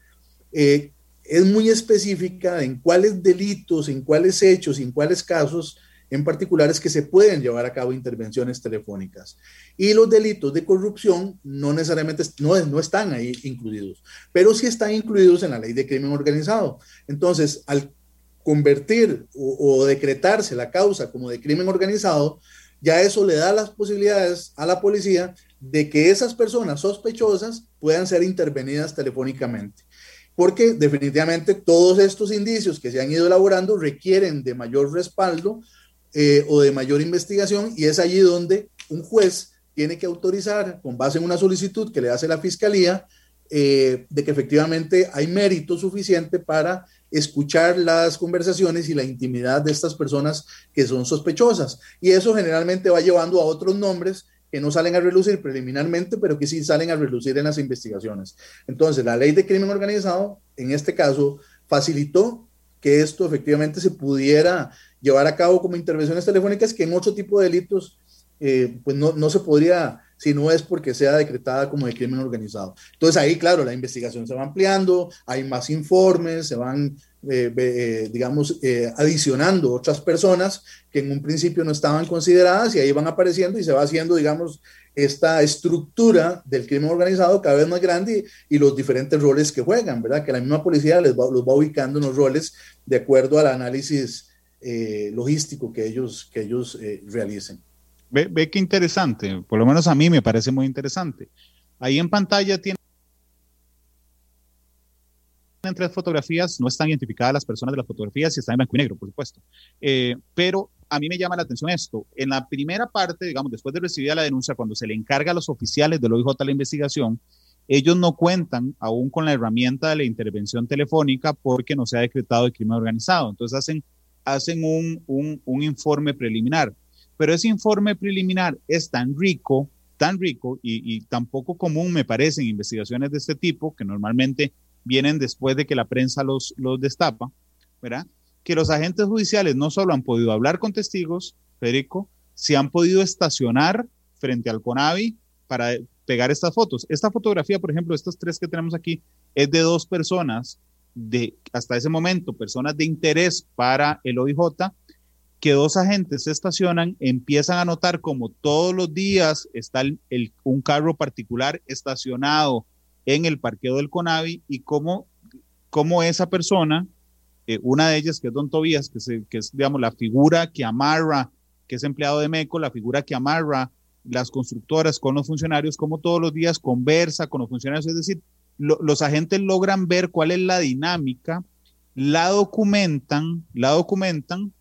Speaker 3: es muy específica en cuáles delitos, en cuáles hechos, en cuáles casos en particulares que se pueden llevar a cabo intervenciones telefónicas. Y los delitos de corrupción no necesariamente no, no están ahí incluidos, pero sí están incluidos en la ley de crimen organizado. Entonces, al convertir o, o decretarse la causa como de crimen organizado, ya eso le da las posibilidades a la policía de que esas personas sospechosas puedan ser intervenidas telefónicamente porque definitivamente todos estos indicios que se han ido elaborando requieren de mayor respaldo eh, o de mayor investigación y es allí donde un juez tiene que autorizar, con base en una solicitud que le hace la fiscalía, eh, de que efectivamente hay mérito suficiente para escuchar las conversaciones y la intimidad de estas personas que son sospechosas. Y eso generalmente va llevando a otros nombres que no salen a relucir preliminarmente, pero que sí salen a relucir en las investigaciones. Entonces, la ley de crimen organizado, en este caso, facilitó que esto efectivamente se pudiera llevar a cabo como intervenciones telefónicas que en otro tipo de delitos, eh, pues no, no se podría si no es porque sea decretada como de crimen organizado. Entonces ahí, claro, la investigación se va ampliando, hay más informes, se van, eh, eh, digamos, eh, adicionando otras personas que en un principio no estaban consideradas y ahí van apareciendo y se va haciendo, digamos, esta estructura del crimen organizado cada vez más grande y, los diferentes roles que juegan, ¿verdad? Que la misma policía les va, los va ubicando en los roles de acuerdo al análisis logístico que ellos, que ellos realicen.
Speaker 2: Ve, ve qué interesante, por lo menos a mí me parece muy interesante. Ahí en pantalla tiene en tres fotografías, no están identificadas las personas de las fotografías y están en blanco y negro, por supuesto. Eh, pero a mí me llama la atención esto. En la primera parte, digamos, después de recibir la denuncia, cuando se le encarga a los oficiales del OIJ la investigación, ellos no cuentan aún con la herramienta de la intervención telefónica porque no se ha decretado el crimen organizado. Entonces hacen, hacen un, un, un informe preliminar. Pero ese informe preliminar es tan rico, tan rico y, y tan poco común, me parece, en investigaciones de este tipo, que normalmente vienen después de que la prensa los, los destapa, ¿verdad? Que los agentes judiciales no solo han podido hablar con testigos, Federico, se han podido estacionar frente al CONAVI para pegar estas fotos. Esta fotografía, por ejemplo, estas tres que tenemos aquí, es de dos personas de hasta ese momento, personas de interés para el OIJ, que dos agentes se estacionan, empiezan a notar como todos los días está el, un carro particular estacionado en el parqueo del CONAVI y cómo, cómo esa persona, eh, una de ellas que es Don Tobías, que, se, que es, digamos, la figura que amarra, que es empleado de MECO, la figura que amarra las constructoras con los funcionarios, como todos los días conversa con los funcionarios, es decir, lo, los agentes logran ver cuál es la dinámica, la documentan, la documentan,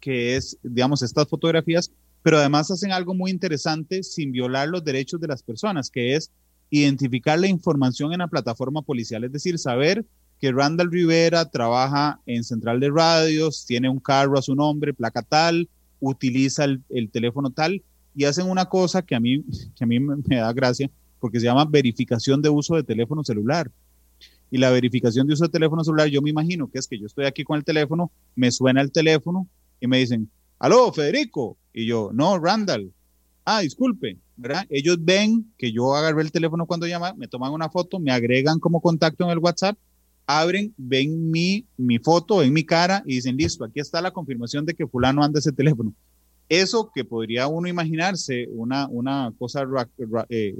Speaker 2: que es, digamos, estas fotografías, pero además hacen algo muy interesante sin violar los derechos de las personas, que es identificar la información en la plataforma policial, es decir, saber que Randall Rivera trabaja en central de radios, tiene un carro a su nombre, placa tal, utiliza el, el teléfono tal, y hacen una cosa que a mí, que a mí me, me da gracia, porque se llama verificación de uso de teléfono celular. Y la verificación de uso de teléfono celular, yo me imagino que es que yo estoy aquí con el teléfono, me suena el teléfono y me dicen, aló, Federico. Y yo, no, Randall. Ah, disculpe, Ellos ven que yo agarré el teléfono cuando llama, me toman una foto, me agregan como contacto en el WhatsApp, abren, ven mi, mi foto, ven mi cara y dicen, listo, aquí está la confirmación de que fulano anda ese teléfono. Eso que podría uno imaginarse, una, una cosa ra, eh,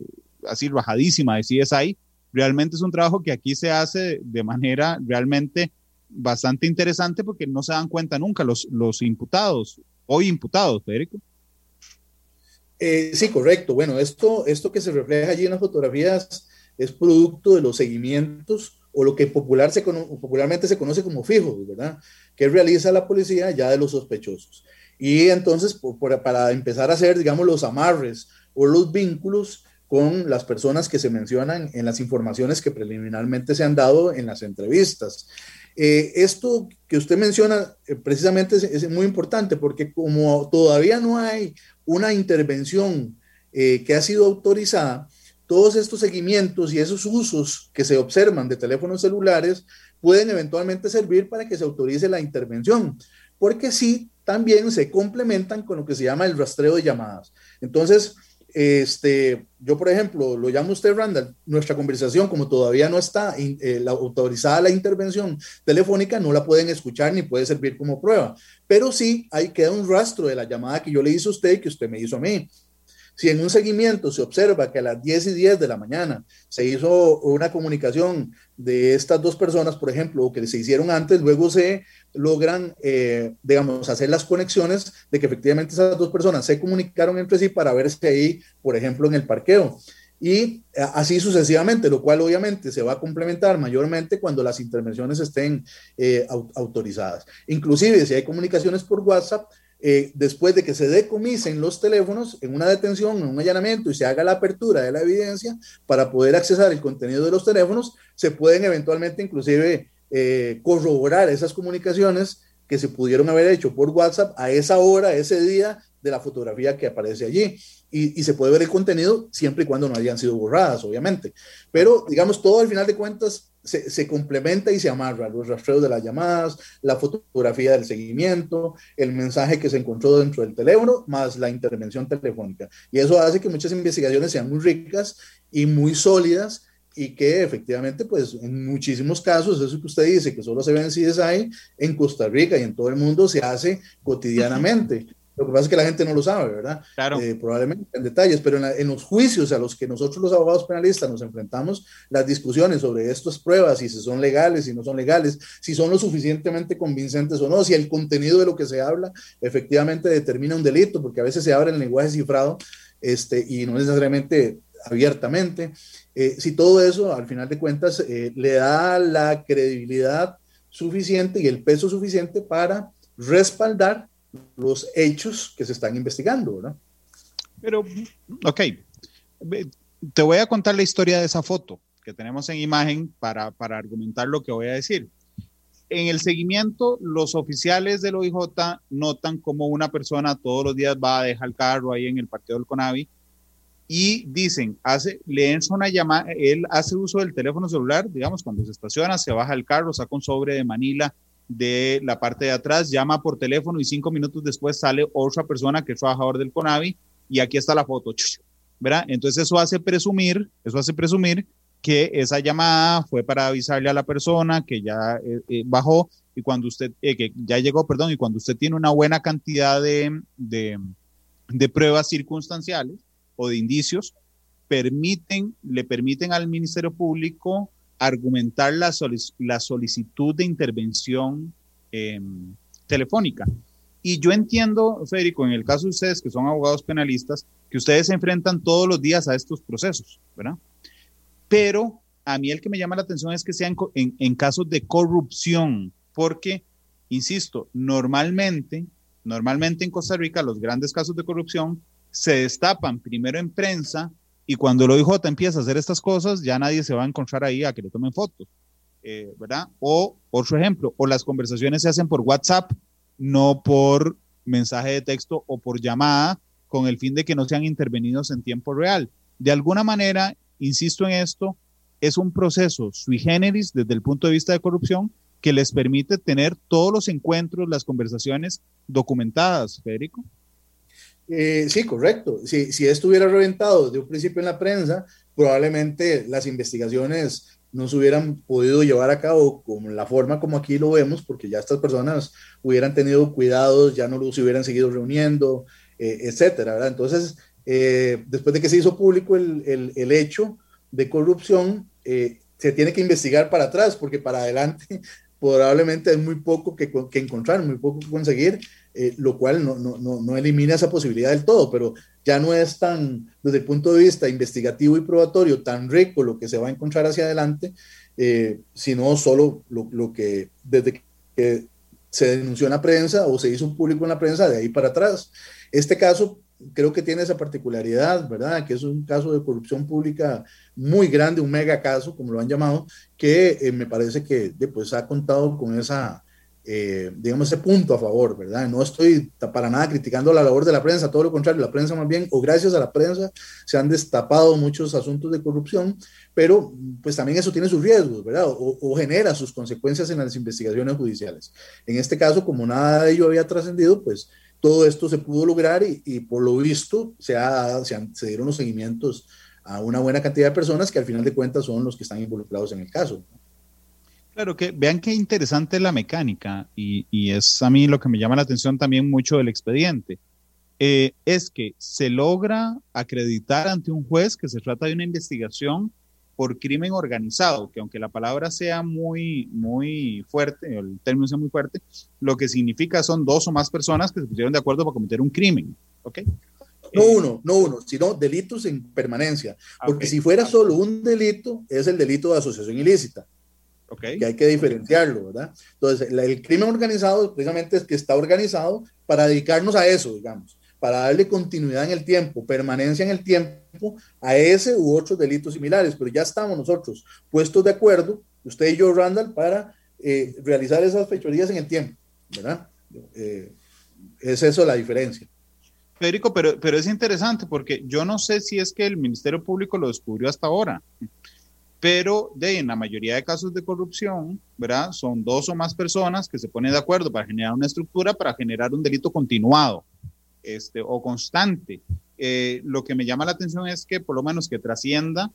Speaker 2: así rajadísima de CSI, realmente es un trabajo que aquí se hace de manera realmente bastante interesante porque no se dan cuenta nunca los, los imputados, hoy imputados, Federico.
Speaker 3: Eh, sí, correcto. Bueno, esto, esto que se refleja allí en las fotografías es producto de los seguimientos o lo que popularmente se conoce como fijos, ¿verdad? Que realiza la policía ya de los sospechosos. Y entonces, para empezar a hacer, digamos, los amarres o los vínculos con las personas que se mencionan en las informaciones que preliminarmente se han dado en las entrevistas. Eh, esto que usted menciona eh, precisamente es, muy importante porque como todavía no hay una intervención eh, que ha sido autorizada, todos estos seguimientos y esos usos que se observan de teléfonos celulares pueden eventualmente servir para que se autorice la intervención, porque sí también se complementan con lo que se llama el rastreo de llamadas. Entonces, este, yo, por ejemplo, lo llamo usted, Randall, nuestra conversación, como todavía no está eh, autorizada la intervención telefónica, no la pueden escuchar ni puede servir como prueba. Pero sí, ahí queda un rastro de la llamada que yo le hice a usted y que usted me hizo a mí. Si en un seguimiento se observa que a las 10 y 10 de la mañana se hizo una comunicación de estas dos personas, por ejemplo, o que se hicieron antes, luego se logran, eh, digamos, hacer las conexiones de que efectivamente esas dos personas se comunicaron entre sí para verse ahí, por ejemplo, en el parqueo. Y eh, así sucesivamente, lo cual obviamente se va a complementar mayormente cuando las intervenciones estén eh, autorizadas. Inclusive si hay comunicaciones por WhatsApp, eh, después de que se decomisen los teléfonos en una detención, en un allanamiento y se haga la apertura de la evidencia para poder accesar el contenido de los teléfonos, se pueden eventualmente inclusive eh, corroborar esas comunicaciones que se pudieron haber hecho por WhatsApp a esa hora, ese día de la fotografía que aparece allí. Y, y, se puede ver el contenido siempre y cuando no hayan sido borradas, obviamente. Pero, digamos, todo al final de cuentas se, complementa y se amarra, los rastreos de las llamadas, la fotografía del seguimiento, el mensaje que se encontró dentro del teléfono, más la intervención telefónica. Y eso hace que muchas investigaciones sean muy ricas y muy sólidas y que efectivamente, pues en muchísimos casos, eso que usted dice, que solo se ve en CSI, en Costa Rica y en todo el mundo se hace cotidianamente. Lo que pasa es que la gente no lo sabe, ¿verdad?
Speaker 2: Claro.
Speaker 3: Eh, probablemente en detalles, pero en, los juicios a los que nosotros los abogados penalistas nos enfrentamos, las discusiones sobre estas pruebas, si son legales, si no son legales, si son lo suficientemente convincentes o no, si el contenido de lo que se habla efectivamente determina un delito, porque a veces se abre el lenguaje cifrado este, y no necesariamente abiertamente. Eh, si todo eso, al final de cuentas, eh, le da la credibilidad suficiente y el peso suficiente para respaldar los hechos que se están investigando, ¿verdad?
Speaker 2: Pero, ok, te voy a contar la historia de esa foto que tenemos en imagen para, para argumentar lo que voy a decir. En el seguimiento, los oficiales del OIJ notan como una persona todos los días va a dejar el carro ahí en el partido del CONAVI y dicen, hace, le una llamada, él hace uso del teléfono celular, digamos, cuando se estaciona, se baja el carro, saca un sobre de Manila de la parte de atrás, llama por teléfono y cinco minutos después sale otra persona que es trabajador del CONAVI y aquí está la foto, ¿verdad? Entonces eso hace presumir, eso hace presumir que esa llamada fue para avisarle a la persona que ya eh, eh, bajó y cuando usted, eh, que ya llegó, perdón, y cuando usted tiene una buena cantidad de, de, de pruebas circunstanciales, o de indicios permiten, le permiten al Ministerio Público argumentar la, la solicitud de intervención em, telefónica. Y yo entiendo, Federico, en el caso de ustedes que son abogados penalistas, que ustedes se enfrentan todos los días a estos procesos, ¿verdad? Pero a mí el que me llama la atención es que sean en, en casos de corrupción, porque, insisto, normalmente, normalmente en Costa Rica los grandes casos de corrupción se destapan primero en prensa y cuando el OIJ empieza a hacer estas cosas, ya nadie se va a encontrar ahí a que le tomen fotos, eh, ¿verdad? O otro ejemplo, o las conversaciones se hacen por WhatsApp, no por mensaje de texto o por llamada, con el fin de que no sean intervenidos en tiempo real. De alguna manera, insisto en esto, es un proceso sui generis desde el punto de vista de corrupción que les permite tener todos los encuentros, las conversaciones documentadas, Federico.
Speaker 3: Eh, sí, correcto. Si, si esto hubiera reventado desde un principio en la prensa, probablemente las investigaciones no se hubieran podido llevar a cabo con la forma como aquí lo vemos, porque ya estas personas hubieran tenido cuidados, ya no los hubieran seguido reuniendo, eh, etcétera. Entonces, eh, después de que se hizo público el, el, el hecho de corrupción, se tiene que investigar para atrás, porque para adelante [laughs] probablemente hay muy poco que, que encontrar, muy poco que conseguir, eh, lo cual no, no, no, elimina esa posibilidad del todo, pero ya no es tan, desde el punto de vista investigativo y probatorio, tan rico lo que se va a encontrar hacia adelante, eh, sino solo lo, lo, que desde que se denunció en la prensa o se hizo público en la prensa, de ahí para atrás. Este caso creo que tiene esa particularidad, ¿verdad? Que es un caso de corrupción pública muy grande, un mega caso, como lo han llamado, que eh, me parece que pues, ha contado con esa eh, digamos, ese punto a favor, ¿verdad? No estoy para nada criticando la labor de la prensa, todo lo contrario, la prensa más bien, o gracias a la prensa, se han destapado muchos asuntos de corrupción, pero pues también eso tiene sus riesgos, ¿verdad? O, genera sus consecuencias en las investigaciones judiciales. En este caso, como nada de ello había trascendido, pues todo esto se pudo lograr y, por lo visto se, ha, se, se dieron los seguimientos a una buena cantidad de personas que al final de cuentas son los que están involucrados en el caso.
Speaker 2: Claro, que vean qué interesante la mecánica y, es a mí lo que me llama la atención también mucho del expediente. Eh, es que se logra acreditar ante un juez que se trata de una investigación por crimen organizado, que aunque la palabra sea muy, muy fuerte, el término sea muy fuerte, lo que significa son dos o más personas que se pusieron de acuerdo para cometer un crimen. ¿ok?
Speaker 3: No eh, uno, no uno, sino delitos en permanencia. Porque si fuera solo un delito, es el delito de asociación ilícita. Que hay que diferenciarlo, ¿verdad? Entonces, el, crimen organizado precisamente es que está organizado para dedicarnos a eso, digamos, para darle continuidad en el tiempo, permanencia en el tiempo a ese u otros delitos similares, pero ya estamos nosotros puestos de acuerdo, usted y yo, Randall, para eh, realizar esas fechorías en el tiempo, ¿verdad? Eh, es eso la diferencia.
Speaker 2: Federico, pero, pero es interesante porque yo no sé si es que el Ministerio Público lo descubrió hasta ahora pero de, en la mayoría de casos de corrupción, ¿verdad? Son dos o más personas que se ponen de acuerdo para generar una estructura para generar un delito continuado este, o constante. Eh, lo que me llama la atención es que por lo menos que trascienda,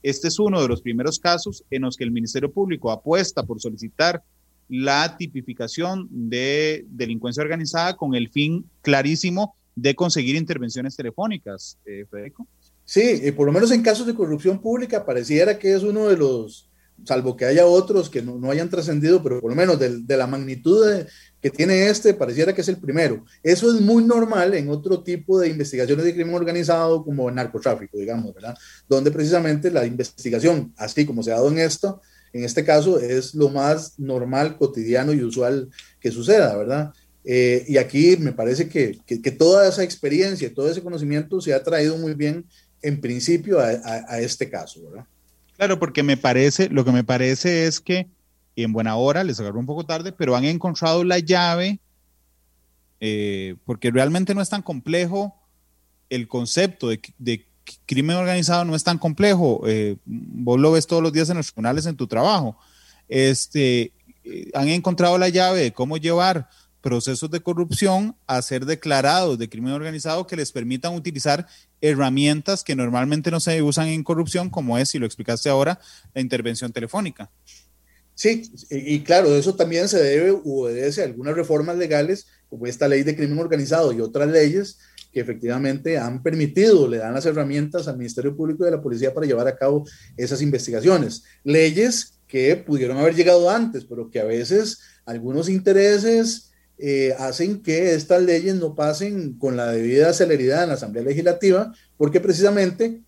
Speaker 2: este es uno de los primeros casos en los que el Ministerio Público apuesta por solicitar la tipificación de delincuencia organizada con el fin clarísimo de conseguir intervenciones telefónicas, eh, Federico.
Speaker 3: Sí, por lo menos en casos de corrupción pública pareciera que es uno de los, salvo que haya otros que no, hayan trascendido, pero por lo menos de, la magnitud que tiene este, pareciera que es el primero. Eso es muy normal en otro tipo de investigaciones de crimen organizado como el narcotráfico, digamos, ¿verdad? Donde precisamente la investigación, así como se ha dado en esto, en este caso es lo más normal, cotidiano y usual que suceda, ¿verdad? Eh, y aquí me parece que, que, toda esa experiencia, todo ese conocimiento se ha traído muy bien en principio a, este caso, ¿verdad?
Speaker 2: Claro, porque me parece, lo que me parece es que en buena hora, les agarró un poco tarde, pero han encontrado la llave, eh, porque realmente no es tan complejo el concepto de, de crimen organizado no es tan complejo. Eh, vos lo ves todos los días en los tribunales en tu trabajo. Este, eh, han encontrado la llave de cómo llevar procesos de corrupción a ser declarados de crimen organizado que les permitan utilizar herramientas que normalmente no se usan en corrupción, como es, si lo explicaste ahora, la intervención telefónica.
Speaker 3: Sí, y claro, eso también se debe u obedece a algunas reformas legales, como esta ley de crimen organizado y otras leyes que efectivamente han permitido, le dan las herramientas al Ministerio Público y a la Policía para llevar a cabo esas investigaciones. Leyes que pudieron haber llegado antes, pero que a veces algunos intereses eh, hacen que estas leyes no pasen con la debida celeridad en la Asamblea Legislativa, porque precisamente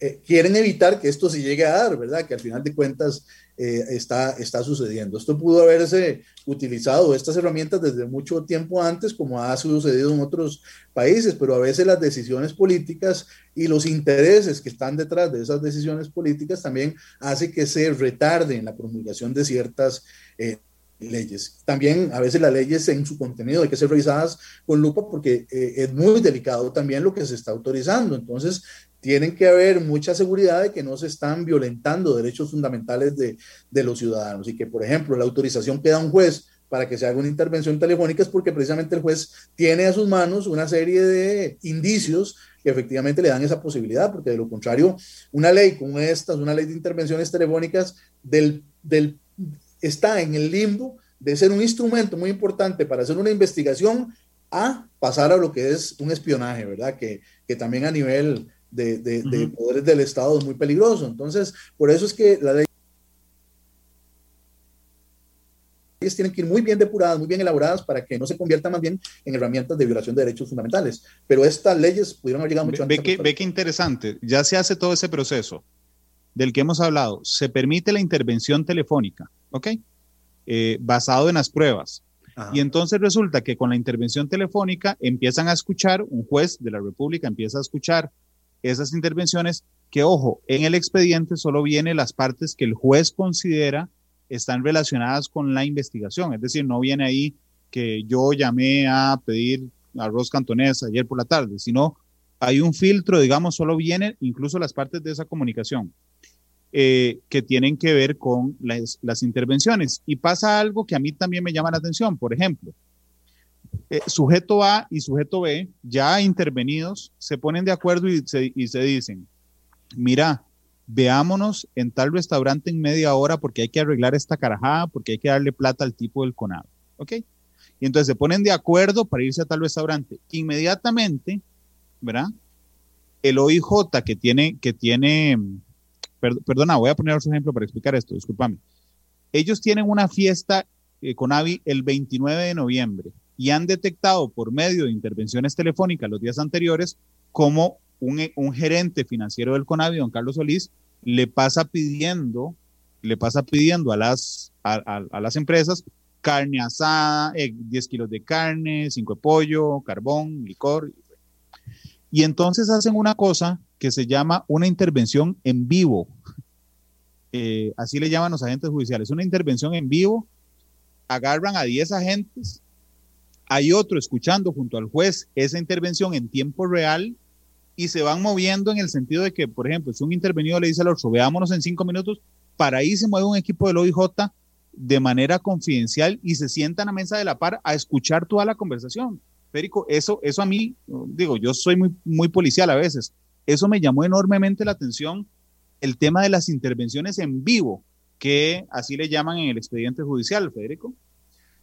Speaker 3: eh, quieren evitar que esto se llegue a dar, ¿verdad? Que al final de cuentas eh, está, está sucediendo. Esto pudo haberse utilizado, estas herramientas, desde mucho tiempo antes, como ha sucedido en otros países, pero a veces las decisiones políticas y los intereses que están detrás de esas decisiones políticas también hace que se retarde en la promulgación de ciertas eh, leyes. También a veces las leyes en su contenido hay que ser revisadas con lupa porque eh, es muy delicado también lo que se está autorizando. Entonces, tienen que haber mucha seguridad de que no se están violentando derechos fundamentales de, de, los ciudadanos y que, por ejemplo, la autorización que da un juez para que se haga una intervención telefónica es porque precisamente el juez tiene a sus manos una serie de indicios que efectivamente le dan esa posibilidad, porque de lo contrario, una ley como esta, una ley de intervenciones telefónicas, del, del, está en el limbo de ser un instrumento muy importante para hacer una investigación a pasar a lo que es un espionaje, ¿verdad? Que, que también a nivel de, poderes del Estado es muy peligroso. Entonces, por eso es que las leyes tienen que ir muy bien depuradas, muy bien elaboradas para que no se conviertan más bien en herramientas de violación de derechos fundamentales. Pero estas leyes pudieron haber llegado mucho
Speaker 2: antes. Ve que, ve que interesante, ya se hace todo ese proceso del que hemos hablado. Se permite la intervención telefónica, ¿ok? Eh, basado en las pruebas. Y entonces resulta que con la intervención telefónica empiezan a escuchar, un juez de la República empieza a escuchar esas intervenciones que, ojo, en el expediente solo vienen las partes que el juez considera están relacionadas con la investigación. Es decir, no viene ahí que yo llamé a pedir arroz cantonés ayer por la tarde, sino hay un filtro, digamos, solo vienen incluso las partes de esa comunicación eh, que tienen que ver con las, intervenciones. Y pasa algo que a mí también me llama la atención. Por ejemplo, eh, sujeto A y sujeto B, ya intervenidos, se ponen de acuerdo y se, y se dicen, mira, veámonos en tal restaurante en media hora porque hay que arreglar esta carajada, porque hay que darle plata al tipo del conado. ¿Ok? Y entonces se ponen de acuerdo para irse a tal restaurante. Inmediatamente, ¿verdad? El OIJ que tiene, que tiene, perdona, voy a poner otro ejemplo para explicar esto, discúlpame. Ellos tienen una fiesta eh, con AVI el 29 de noviembre y han detectado por medio de intervenciones telefónicas los días anteriores como un, gerente financiero del CONAVI, don Carlos Solís, le pasa pidiendo, le pasa pidiendo a las, a, las empresas carne asada, 10 eh, kilos de carne, 5 de pollo, carbón, licor. Y entonces hacen una cosa que se llama una intervención en vivo. Eh, así le llaman los agentes judiciales, una intervención en vivo. Agarran a 10 agentes hay otro escuchando junto al juez esa intervención en tiempo real y se van moviendo en el sentido de que, por ejemplo, si un intervenido le dice al otro, veámonos en cinco minutos, para ahí se mueve un equipo del OIJ de manera confidencial y se sientan a mesa de la par a escuchar toda la conversación. Férico, eso, eso a mí, digo, yo soy muy, policial a veces, eso me llamó enormemente la atención, el tema de las intervenciones en vivo, que así le llaman en el expediente judicial, Federico.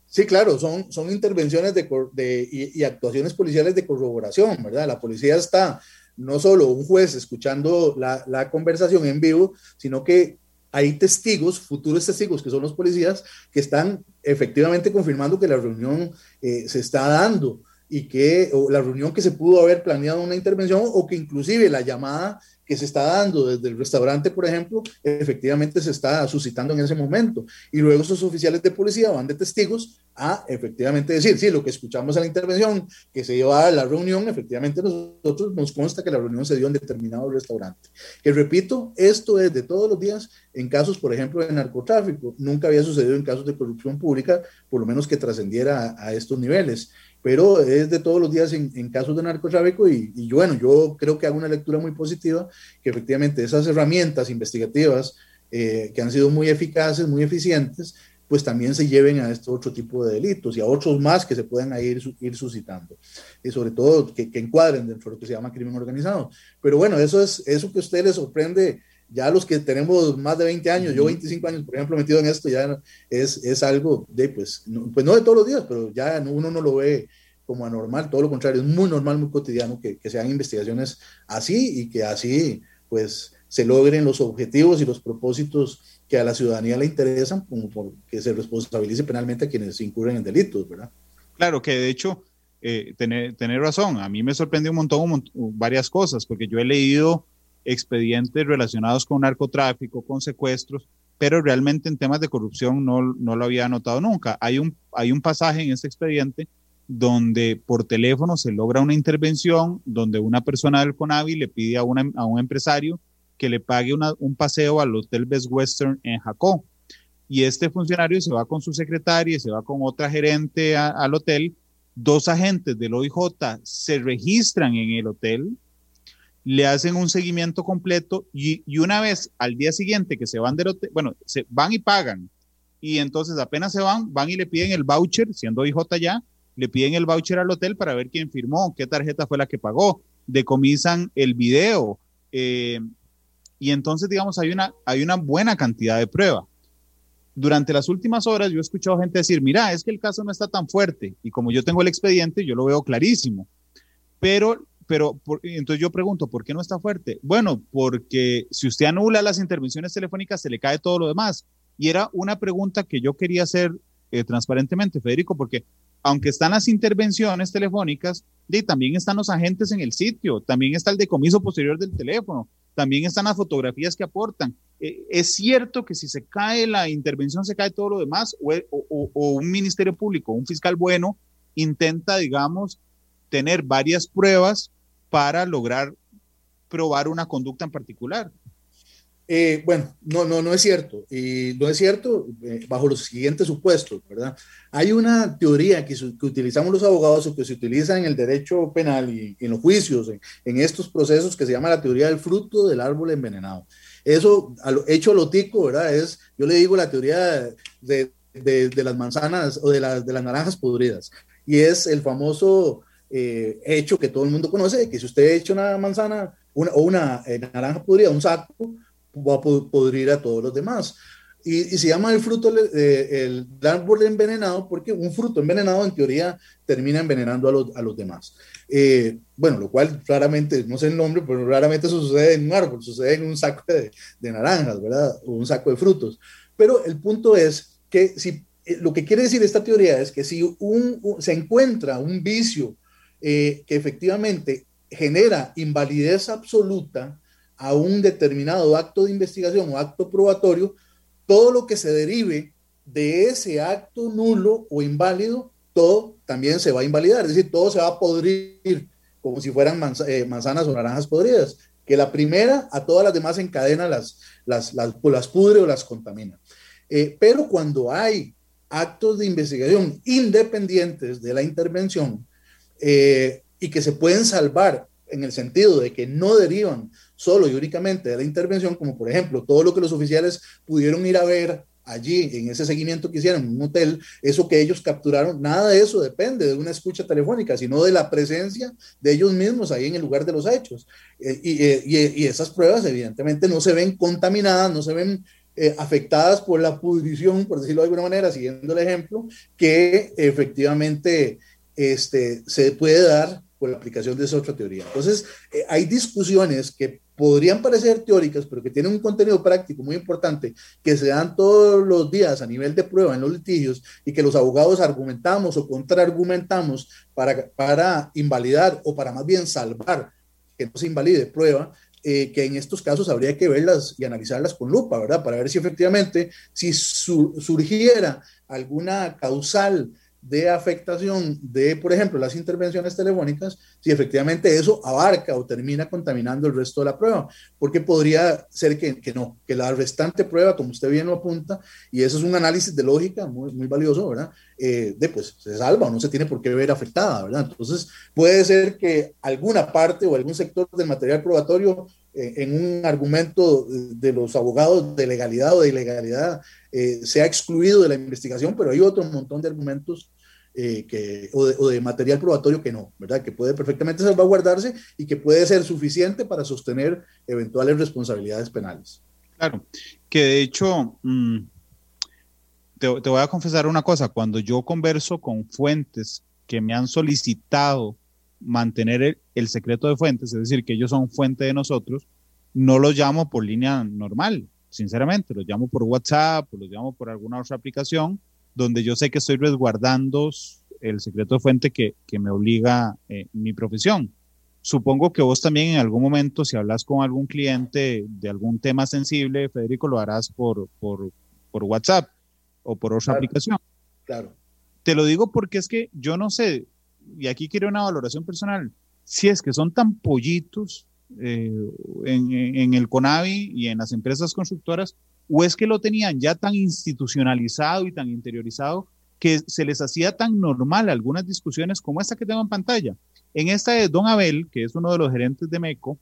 Speaker 3: Sí, claro, son, son intervenciones de, y, actuaciones policiales de corroboración, ¿verdad? La policía está no solo un juez escuchando la, la conversación en vivo, sino que hay testigos, futuros testigos, que son los policías, que están efectivamente confirmando que la reunión eh, se está dando y que la reunión que se pudo haber planeado una intervención o que inclusive la llamada que se está dando desde el restaurante, por ejemplo, efectivamente se está suscitando en ese momento. Y luego esos oficiales de policía van de testigos a efectivamente decir, sí, lo que escuchamos en la intervención que se dio a la reunión, efectivamente nosotros nos consta que la reunión se dio en determinado restaurante. Que repito, esto es de todos los días en casos, por ejemplo, de narcotráfico. Nunca había sucedido en casos de corrupción pública, por lo menos que trascendiera a, a estos niveles pero es de todos los días en, casos de narcotráfico y, y, bueno, yo creo que hago una lectura muy positiva, que efectivamente esas herramientas investigativas eh, que han sido muy eficaces, muy eficientes, pues también se lleven a este otro tipo de delitos y a otros más que se puedan ir, ir suscitando, y sobre todo que, que, encuadren dentro de lo que se llama crimen organizado. Pero bueno, eso es eso que a ustedes les sorprende ya los que tenemos más de 20 años, yo 25 años, por ejemplo, metido en esto, ya es, es algo de, pues no, pues no de todos los días, pero ya uno no lo ve como anormal, todo lo contrario, es muy normal, muy cotidiano que, que se hagan investigaciones así y que así, pues, se logren los objetivos y los propósitos que a la ciudadanía le interesan, como por que se responsabilice penalmente a quienes incurren en delitos, ¿verdad?
Speaker 2: Claro, que de hecho, eh, tener, tener razón, a mí me sorprendió un montón, un montón, varias cosas, porque yo he leído expedientes relacionados con narcotráfico, con secuestros, pero realmente en temas de corrupción no, no lo había notado nunca. Hay un, hay un pasaje en este expediente donde por teléfono se logra una intervención, donde una persona del CONAVI le pide a, a un empresario que le pague un paseo al Hotel Best Western en Jacó. Y este funcionario se va con su secretaria se va con otra gerente al hotel. Dos agentes del OIJ se registran en el hotel, le hacen un seguimiento completo y, una vez al día siguiente que se van del hotel, bueno, se van y pagan. Y entonces apenas se van, van y le piden el voucher, siendo IJ ya, le piden el voucher al hotel para ver quién firmó, qué tarjeta fue la que pagó, decomisan el video. Eh, y entonces, digamos, hay una, hay una buena cantidad de prueba. Durante las últimas horas yo he escuchado gente decir, mira, es que el caso no está tan fuerte y como yo tengo el expediente, yo lo veo clarísimo. Pero pero entonces yo pregunto, ¿por qué no está fuerte? Bueno, porque si usted anula las intervenciones telefónicas, se le cae todo lo demás. Y era una pregunta que yo quería hacer eh, transparentemente, Federico, porque aunque están las intervenciones telefónicas, también están los agentes en el sitio, también está el decomiso posterior del teléfono, también están las fotografías que aportan. Eh, es cierto que si se cae la intervención, se cae todo lo demás, o, o, o un ministerio público, un fiscal bueno, intenta, digamos, tener varias pruebas para lograr probar una conducta en particular.
Speaker 3: Eh, bueno, no, no, no es cierto. Y no es cierto eh, bajo los siguientes supuestos, ¿verdad? Hay una teoría que, que, utilizamos los abogados o que se utiliza en el derecho penal y, en los juicios, en, estos procesos, que se llama la teoría del fruto del árbol envenenado. Eso, a lo, hecho ¿verdad? Es, yo le digo la teoría de, de, las manzanas o de, las de las naranjas podridas. Y es el famoso eh, hecho que todo el mundo conoce, que si usted echa una manzana una, o una eh, naranja podrida, un saco, va a podrir a todos los demás. Y, se llama el fruto, eh, el árbol envenenado, porque un fruto envenenado en teoría termina envenenando a los, a los demás. bueno, lo cual raramente, no sé el nombre, pero raramente eso sucede en un árbol, sucede en un saco de, de naranjas, ¿verdad? O un saco de frutos. Pero el punto es que si lo que quiere decir esta teoría es que si un, se encuentra un vicio eh, que efectivamente genera invalidez absoluta a un determinado acto de investigación o acto probatorio, todo lo que se derive de ese acto nulo o inválido, todo también se va a invalidar, es decir, todo se va a podrir como si fueran eh, manzanas o naranjas podridas, que la primera a todas las demás encadena las, las, las, las pudre o las contamina. Eh, pero cuando hay actos de investigación independientes de la intervención, eh, y que se pueden salvar en el sentido de que no derivan solo y únicamente de la intervención, como por ejemplo todo lo que los oficiales pudieron ir a ver allí en ese seguimiento que hicieron en un hotel, eso que ellos capturaron, nada de eso depende de una escucha telefónica, sino de la presencia de ellos mismos ahí en el lugar de los hechos. Eh, y, eh, y, y, esas pruebas evidentemente no se ven contaminadas, no se ven afectadas por la pudrición, por decirlo de alguna manera, siguiendo el ejemplo, que efectivamente este, se puede dar por la aplicación de esa otra teoría. Entonces, eh, hay discusiones que podrían parecer teóricas, pero que tienen un contenido práctico muy importante, que se dan todos los días a nivel de prueba en los litigios y que los abogados argumentamos o contraargumentamos para, para invalidar o para más bien salvar que no se invalide prueba, eh, que en estos casos habría que verlas y analizarlas con lupa, ¿verdad? Para ver si efectivamente, si surgiera alguna causal de afectación de, por ejemplo, las intervenciones telefónicas, si efectivamente eso abarca o termina contaminando el resto de la prueba, porque podría ser que, que no, que la restante prueba, como usted bien lo apunta, y eso es un análisis de lógica muy, muy valioso, ¿verdad? Eh, de pues se salva o no se tiene por qué ver afectada, ¿verdad? Entonces puede ser que alguna parte o algún sector del material probatorio eh, en un argumento de los abogados de legalidad o de ilegalidad eh, sea excluido de la investigación, pero hay otro montón de argumentos eh, que, o de, material probatorio que no, ¿verdad? Que puede perfectamente salvaguardarse y que puede ser suficiente para sostener eventuales responsabilidades penales.
Speaker 2: Claro, que de hecho, mm, te, voy a confesar una cosa, cuando yo converso con fuentes que me han solicitado mantener el, secreto de fuentes, es decir, que ellos son fuente de nosotros, no los llamo por línea normal, sinceramente, los llamo por WhatsApp, los llamo por alguna otra aplicación donde yo sé que estoy resguardando el secreto de fuente que, me obliga eh, mi profesión. Supongo que vos también en algún momento, si hablas con algún cliente de algún tema sensible, Federico, lo harás por, por, WhatsApp o por otra aplicación.
Speaker 3: Claro.
Speaker 2: Te lo digo porque es que yo no sé, y aquí quiero una valoración personal, si es que son tan pollitos eh, en, en, el CONAVI y en las empresas constructoras, o es que lo tenían ya tan institucionalizado y tan interiorizado que se les hacía tan normal algunas discusiones como esta que tengo en pantalla. En esta de Don Abel, que es uno de los gerentes de MECO,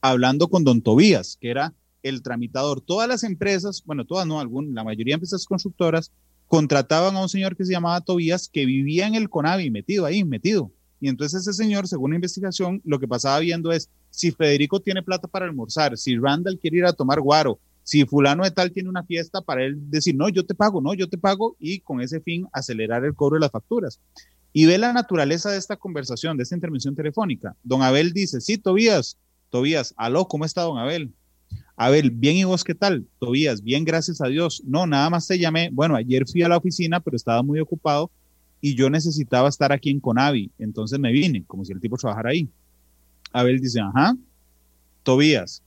Speaker 2: hablando con Don Tobías, que era el tramitador. Todas las empresas, bueno, todas no, algún, la mayoría de empresas constructoras, contrataban a un señor que se llamaba Tobías, que vivía en el CONAVI, metido ahí, metido. Y entonces ese señor, según la investigación, lo que pasaba viendo es si Federico tiene plata para almorzar, si Randall quiere ir a tomar guaro, si fulano de tal tiene una fiesta, para él decir, no, yo te pago, no, yo te pago, y con ese fin acelerar el cobro de las facturas. Y ve la naturaleza de esta conversación, de esta intervención telefónica. Don Abel dice, sí, Tobías, Tobías, aló, ¿cómo está don Abel? Abel, bien y vos qué tal? Tobías, bien, gracias a Dios. No, nada más te llamé. Bueno, ayer fui a la oficina, pero estaba muy ocupado y yo necesitaba estar aquí en Conavi, entonces me vine, como si el tipo trabajara ahí. Abel dice, ajá, Tobías,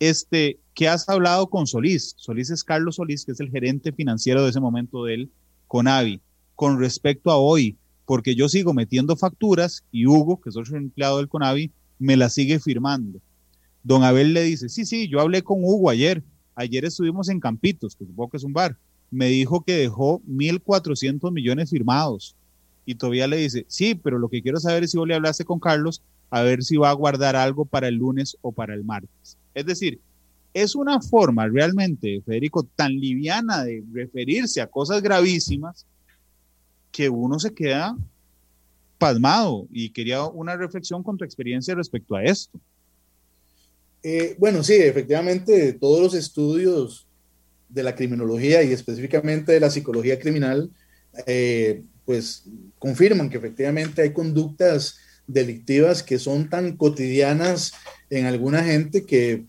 Speaker 2: este, ¿qué has hablado con Solís? Solís es Carlos Solís, que es el gerente financiero de ese momento del CONAVI, con respecto a hoy, porque yo sigo metiendo facturas y Hugo, que es otro empleado del CONAVI, me la sigue firmando. Don Abel le dice, sí, sí, yo hablé con Hugo ayer, ayer estuvimos en Campitos, que supongo que es un bar, me dijo que dejó 1.400 millones firmados. Y todavía le dice, sí, pero lo que quiero saber es si vos le hablaste con Carlos, a ver si va a guardar algo para el lunes o para el martes. Es decir, es una forma realmente, Federico, tan liviana de referirse a cosas gravísimas que uno se queda pasmado y quería una reflexión con tu experiencia respecto a esto.
Speaker 3: Eh, bueno, sí, efectivamente, todos los estudios de la criminología y específicamente de la psicología criminal, eh, pues confirman que efectivamente hay conductas delictivas que son tan cotidianas en alguna gente que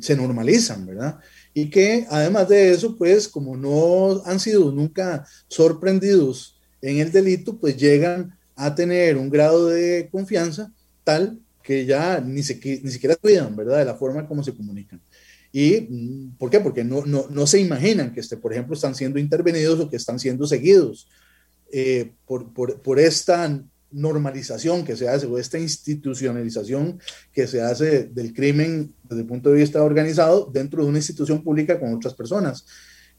Speaker 3: se normalizan, ¿verdad? Y que además de eso, pues como no han sido nunca sorprendidos en el delito, pues llegan a tener un grado de confianza tal que ya ni, ni siquiera cuidan, ¿verdad? De la forma como se comunican. ¿Y mm, por qué? Porque no, no, no se imaginan que, este, por ejemplo, están siendo intervenidos o que están siendo seguidos eh, por, por, por, esta normalización que se hace o esta institucionalización que se hace del crimen desde el punto de vista organizado dentro de una institución pública con otras personas.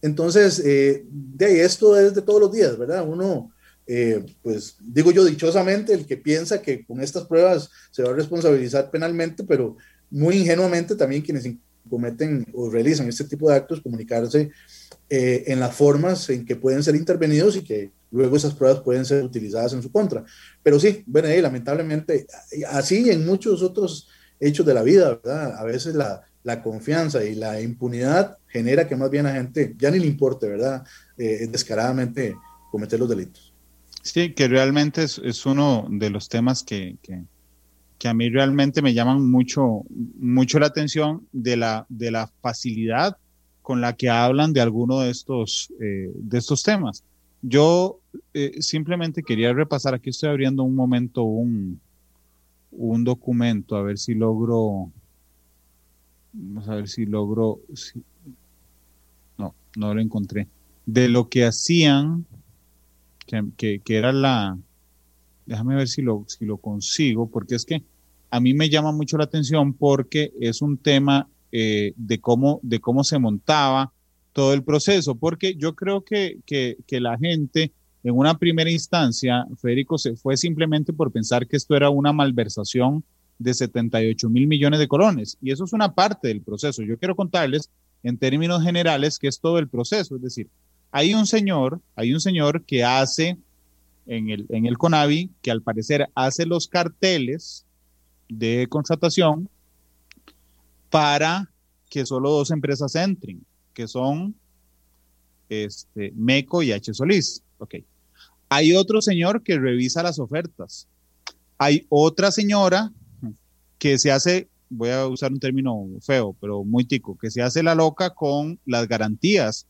Speaker 3: Entonces, eh, de esto es de todos los días, ¿verdad? Uno, eh, pues digo yo dichosamente, el que piensa que con estas pruebas se va a responsabilizar penalmente, pero muy ingenuamente también quienes cometen o realizan este tipo de actos, comunicarse eh, en las formas en que pueden ser intervenidos y que luego esas pruebas pueden ser utilizadas en su contra. Pero sí, bueno, lamentablemente, así en muchos otros hechos de la vida, ¿verdad? A veces la, la confianza y la impunidad genera que más bien a gente ya ni le importe, ¿verdad? Eh, descaradamente cometer los delitos.
Speaker 2: Sí, que realmente es, uno de los temas que, que, a mí realmente me llaman mucho, mucho la atención de la, de la facilidad con la que hablan de alguno de estos, eh, de estos temas. Yo eh, simplemente quería repasar, aquí estoy abriendo un momento un, un documento, a ver si logro, vamos a ver si logro, no, no lo encontré, de lo que hacían, que, que, era la, déjame ver si lo, si lo consigo, porque es que a mí me llama mucho la atención porque es un tema eh, de, cómo, de cómo se montaba todo el proceso, porque yo creo que, que, la gente en una primera instancia, Federico, se fue simplemente por pensar que esto era una malversación de 78 mil millones de colones. Y eso es una parte del proceso. Yo quiero contarles en términos generales que es todo el proceso. Es decir, hay un señor, hay un señor que hace en el, en el CONAVI, que al parecer hace los carteles de contratación para que solo dos empresas entren, que son este, MECO y H. Solís. Okay. Hay otro señor que revisa las ofertas. Hay otra señora que se hace, voy a usar un término feo, pero muy tico, que se hace la loca con las garantías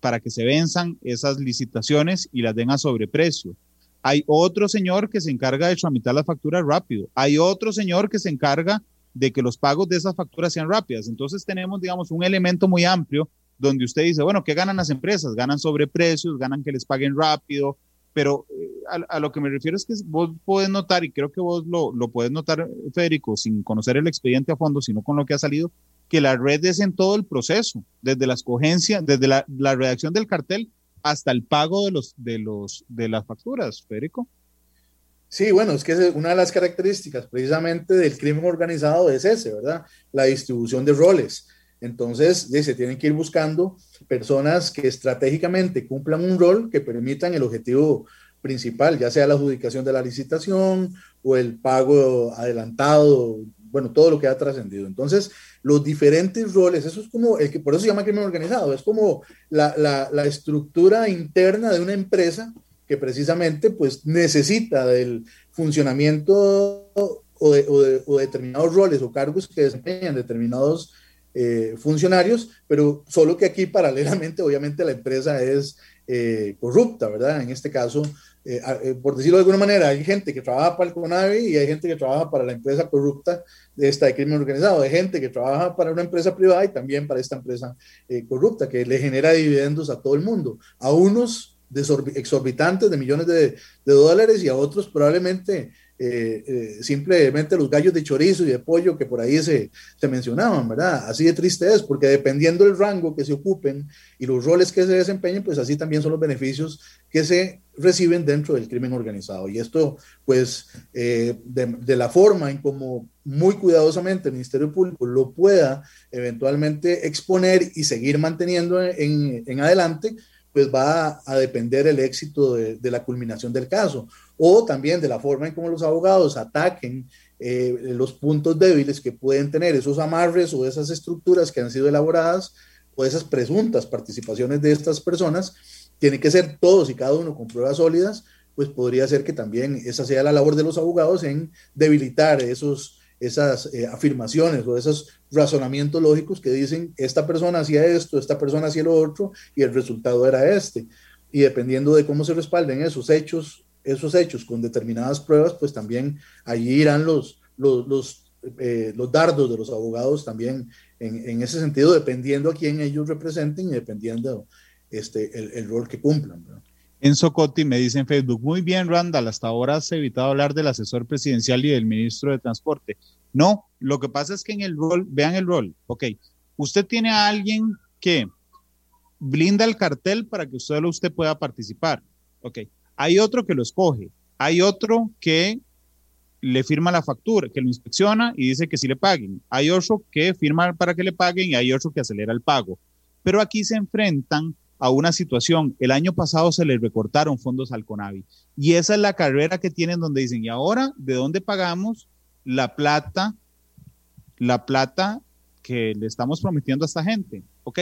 Speaker 2: para que se venzan esas licitaciones y las den a sobreprecio. Hay otro señor que se encarga de tramitar las facturas rápido. Hay otro señor que se encarga de que los pagos de esas facturas sean rápidas. Entonces tenemos, digamos, un elemento muy amplio donde usted dice, bueno, ¿qué ganan las empresas? Ganan sobreprecios, ganan que les paguen rápido, pero eh, a, lo que me refiero es que vos puedes notar, y creo que vos lo, lo puedes notar, Federico, sin conocer el expediente a fondo, sino con lo que ha salido, que la red es en todo el proceso, desde la escogencia, desde la, la redacción del cartel hasta el pago de, los, de, los, de las facturas, Federico.
Speaker 3: Sí, bueno, es que una de las características precisamente del crimen organizado es ese, ¿verdad? La distribución de roles. Entonces, se tienen que ir buscando personas que estratégicamente cumplan un rol que permitan el objetivo principal, ya sea la adjudicación de la licitación o el pago adelantado, bueno, todo lo que ha trascendido. Entonces, los diferentes roles, eso es como, el que por eso se llama crimen organizado, es como la, la, estructura interna de una empresa que precisamente pues necesita del funcionamiento o de, o de determinados roles o cargos que desempeñan determinados eh, funcionarios, pero solo que aquí [laughs] paralelamente, obviamente, la empresa es eh, corrupta, ¿verdad? En este caso, eh, por decirlo de alguna manera, hay gente que trabaja para el CONAVI y hay gente que trabaja para la empresa corrupta de esta de crimen organizado, hay gente que trabaja para una empresa privada y también para esta empresa corrupta que le genera dividendos a todo el mundo, a unos exorbitantes de millones de, de dólares y a otros probablemente eh, eh, simplemente los gallos de chorizo y de pollo que por ahí se, se, mencionaban, ¿verdad? Así de triste es, porque dependiendo del rango que se ocupen y los roles que se desempeñen, pues así también son los beneficios que se reciben dentro del crimen organizado. Y esto, pues, eh, de, la forma en como muy cuidadosamente el Ministerio Público lo pueda eventualmente exponer y seguir manteniendo en, en adelante, pues va a, depender el éxito de, la culminación del caso. O también de la forma en cómo los abogados ataquen eh, los puntos débiles que pueden tener esos amarres o esas estructuras que han sido elaboradas o esas presuntas participaciones de estas personas, tiene que ser todos y cada uno con pruebas sólidas, pues podría ser que también esa sea la labor de los abogados en debilitar esos, esas eh, afirmaciones o esos razonamientos lógicos que dicen esta persona hacía esto, esta persona hacía lo otro y el resultado era este. Y dependiendo de cómo se respalden esos hechos, esos hechos con determinadas pruebas, pues también allí irán los, los, los, eh, los dardos de los abogados también en, en, ese sentido, dependiendo a quién ellos representen y dependiendo este, el, el rol que cumplan.
Speaker 2: Enzo Cotti me dice en Facebook, muy bien Randall, hasta ahora has evitado hablar del asesor presidencial y del ministro de Transporte. No, lo que pasa es que en el rol, vean el rol, ok, usted tiene a alguien que blinda el cartel para que solo usted pueda participar, ok, hay otro que lo escoge, hay otro que le firma la factura, que lo inspecciona y dice que sí le paguen, hay otro que firma para que le paguen y hay otro que acelera el pago, pero aquí se enfrentan a una situación. El año pasado se les recortaron fondos al CONAVI y esa es la carrera que tienen donde dicen, ¿y ahora de dónde pagamos la plata, la plata que le estamos prometiendo a esta gente, ¿ok?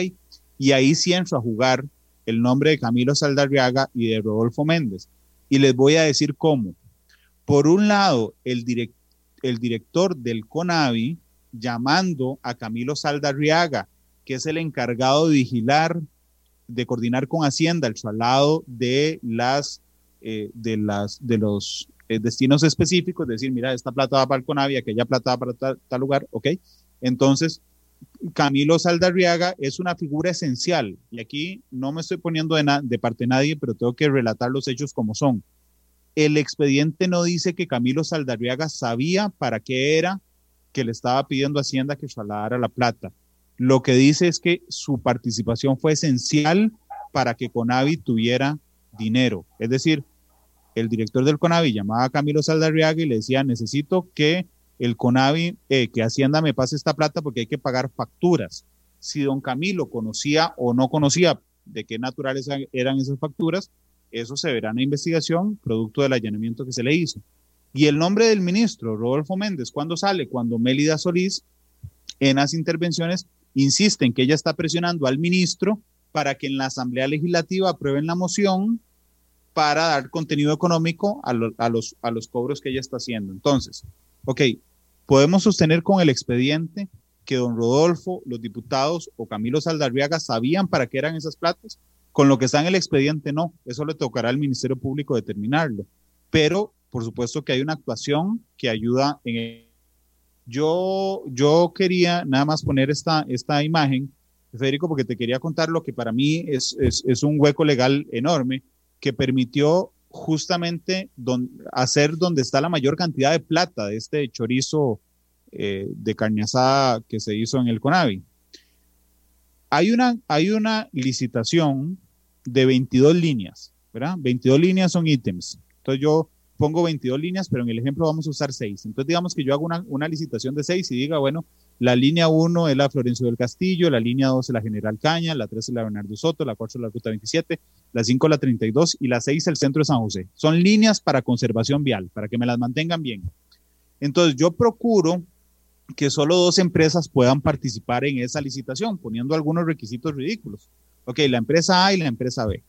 Speaker 2: Y ahí sí entro a jugar el nombre de Camilo Saldarriaga y de Rodolfo Méndez. Y les voy a decir cómo. Por un lado, el, el director del CONAVI llamando a Camilo Saldarriaga, que es el encargado de vigilar, de coordinar con Hacienda el traslado de las, eh, de las, de los destinos específicos, decir, mira, esta plata va para el CONAVI, aquella plata va para tal, lugar, ¿ok? Entonces, Camilo Saldarriaga es una figura esencial y aquí no me estoy poniendo de, parte de nadie, pero tengo que relatar los hechos como son. El expediente no dice que Camilo Saldarriaga sabía para qué era que le estaba pidiendo Hacienda que trasladara la plata. Lo que dice es que su participación fue esencial para que Conavi tuviera dinero. Es decir, el director del Conavi llamaba a Camilo Saldarriaga y le decía, necesito que el CONAVI, eh, que Hacienda me pase esta plata porque hay que pagar facturas. Si don Camilo conocía o no conocía de qué naturales eran esas facturas, eso se verá en la investigación, producto del allanamiento que se le hizo. Y el nombre del ministro, Rodolfo Méndez, ¿cuándo sale? Cuando Mélida Solís, en las intervenciones, insiste en que ella está presionando al ministro para que en la Asamblea Legislativa aprueben la moción para dar contenido económico a, a, los, a los cobros que ella está haciendo. Entonces, ok, Podemos sostener con el expediente que don Rodolfo, los diputados o Camilo Saldarriaga sabían para qué eran esas platas. Con lo que está en el expediente, no. Eso le tocará al Ministerio Público determinarlo. Pero, por supuesto que hay una actuación que ayuda en... El... Yo, yo quería nada más poner esta, esta imagen, Federico, porque te quería contar lo que para mí es, es, es un hueco legal enorme que permitió justamente hacer donde está la mayor cantidad de plata de este chorizo eh, de carne asada que se hizo en el Conavi. Hay una, hay una licitación de 22 líneas, ¿verdad? 22 líneas son ítems. Entonces yo pongo 22 líneas, pero en el ejemplo vamos a usar 6. Entonces digamos que yo hago una, licitación de 6 y diga, bueno, la línea 1 es la Florencio del Castillo, la línea 2 es la General Caña, la 3 es la Bernardo Soto, la 4 es la Ruta 27, la 5 la 32 y la 6 el Centro de San José. Son líneas para conservación vial, para que me las mantengan bien. Entonces yo procuro que solo dos empresas puedan participar en esa licitación, poniendo algunos requisitos ridículos. Ok, la empresa A y la empresa B.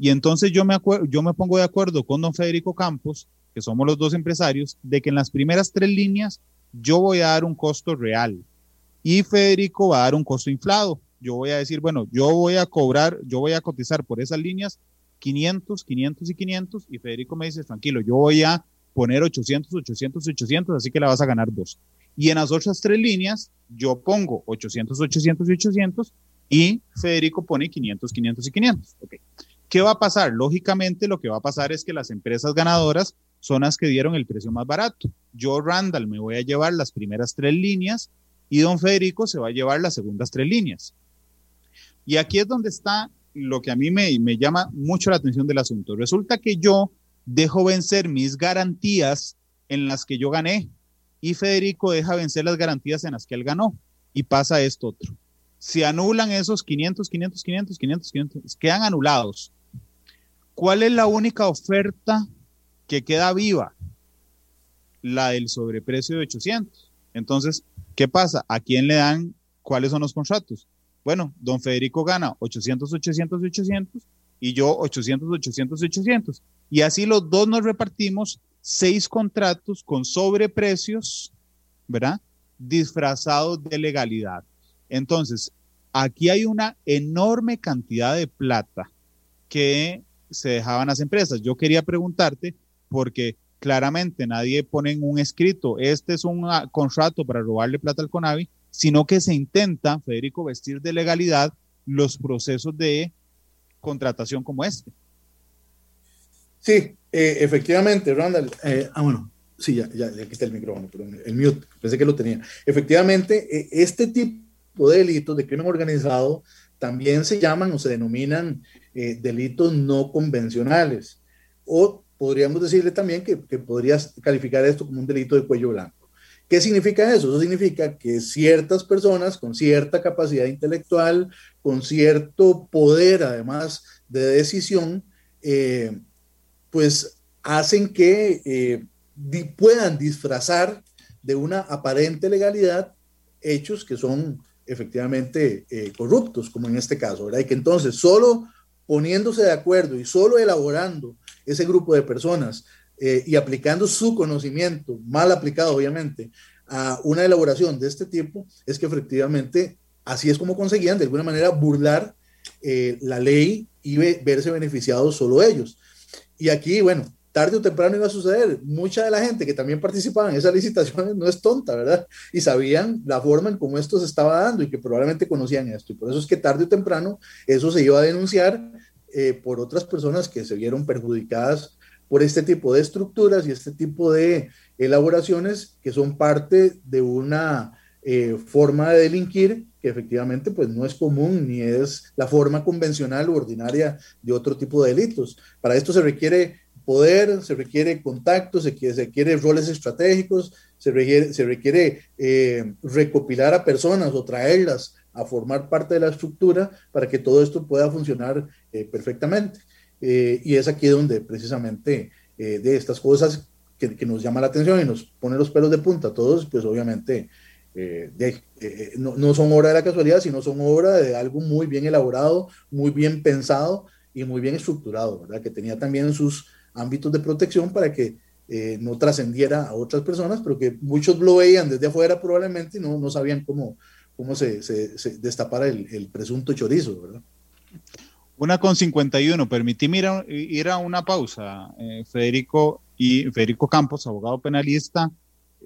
Speaker 2: Y entonces yo me, yo me pongo de acuerdo con don Federico Campos, que somos los dos empresarios, de que en las primeras tres líneas yo voy a dar un costo real y Federico va a dar un costo inflado. Yo voy a decir, bueno, yo voy a cobrar, yo voy a cotizar por esas líneas 500, 500 y 500 y Federico me dice, tranquilo, yo voy a poner 800, 800, 800, así que la vas a ganar dos. Y en las otras tres líneas, yo pongo 800, 800 y 800 y Federico pone 500, 500 y 500. Okay. ¿Qué va a pasar? Lógicamente lo que va a pasar es que las empresas ganadoras son las que dieron el precio más barato. Yo, Randall, me voy a llevar las primeras tres líneas y don Federico se va a llevar las segundas tres líneas. Y aquí es donde está lo que a mí me, llama mucho la atención del asunto. Resulta que yo dejo vencer mis garantías en las que yo gané y Federico deja vencer las garantías en las que él ganó y pasa esto otro. Se anulan esos 500, 500, 500, 500, 500, quedan anulados. ¿Cuál es la única oferta que queda viva la del sobreprecio de 800. Entonces, ¿qué pasa? ¿A quién le dan cuáles son los contratos? Bueno, don Federico gana 800, 800, 800 y yo 800, 800, 800. Y así los dos nos repartimos seis contratos con sobreprecios, ¿verdad? Disfrazados de legalidad. Entonces, aquí hay una enorme cantidad de plata que se dejaban las empresas. Yo quería preguntarte, porque claramente nadie pone en un escrito, este es un ah, contrato para robarle plata al CONAVI, sino que se intenta, Federico, vestir de legalidad los procesos de contratación como este.
Speaker 3: Sí, eh, efectivamente, Randall. Eh, ah, bueno, sí, ya, ya, ya quité el micrófono, perdón, el mío, pensé que lo tenía. Efectivamente, eh, este tipo de delitos de crimen organizado también se llaman o se denominan delitos no convencionales o podríamos decirle también que, que podrías calificar esto como un delito de cuello blanco. ¿Qué significa eso? Eso significa que ciertas personas con cierta capacidad intelectual, con cierto poder además de decisión, eh, pues hacen que eh, puedan disfrazar de una aparente legalidad hechos que son efectivamente eh, corruptos, como en este caso, ¿verdad? Y que entonces solo poniéndose de acuerdo y solo elaborando ese grupo de personas eh, y aplicando su conocimiento, mal aplicado obviamente, a una elaboración de este tipo, es que efectivamente así es como conseguían de alguna manera burlar eh, la ley y verse beneficiados solo ellos. Y aquí, bueno, tarde o temprano iba a suceder. Mucha de la gente que también participaba en esas [laughs] licitaciones no es tonta, ¿verdad? Y sabían la forma en cómo esto se estaba dando y que probablemente conocían esto. Y por eso es que tarde o temprano eso se iba a denunciar eh, por otras personas que se vieron perjudicadas por este tipo de estructuras y este tipo de elaboraciones que son parte de una eh, forma de delinquir que efectivamente pues no es común ni es la forma convencional u ordinaria de otro tipo de delitos. Para esto se requiere poder, se requiere contacto, se, se requiere roles estratégicos, se requiere, se requiere eh, recopilar a personas o traerlas a formar parte de la estructura para que todo esto pueda funcionar eh, perfectamente. Eh, y es aquí donde precisamente de estas cosas que, nos llama la atención y nos pone los pelos de punta a todos, pues obviamente de, no, no, son obra de la casualidad, sino son obra de algo muy bien elaborado, muy bien pensado y muy bien estructurado, ¿verdad? Que tenía también sus ámbitos de protección para que eh, no trascendiera a otras personas, pero que muchos lo veían desde afuera probablemente no, no sabían cómo, cómo se, se, destapara el, el, presunto chorizo, ¿verdad?
Speaker 2: Una con 51, permitíme ir a, ir a una pausa, eh, Federico, y Federico Campos, abogado penalista,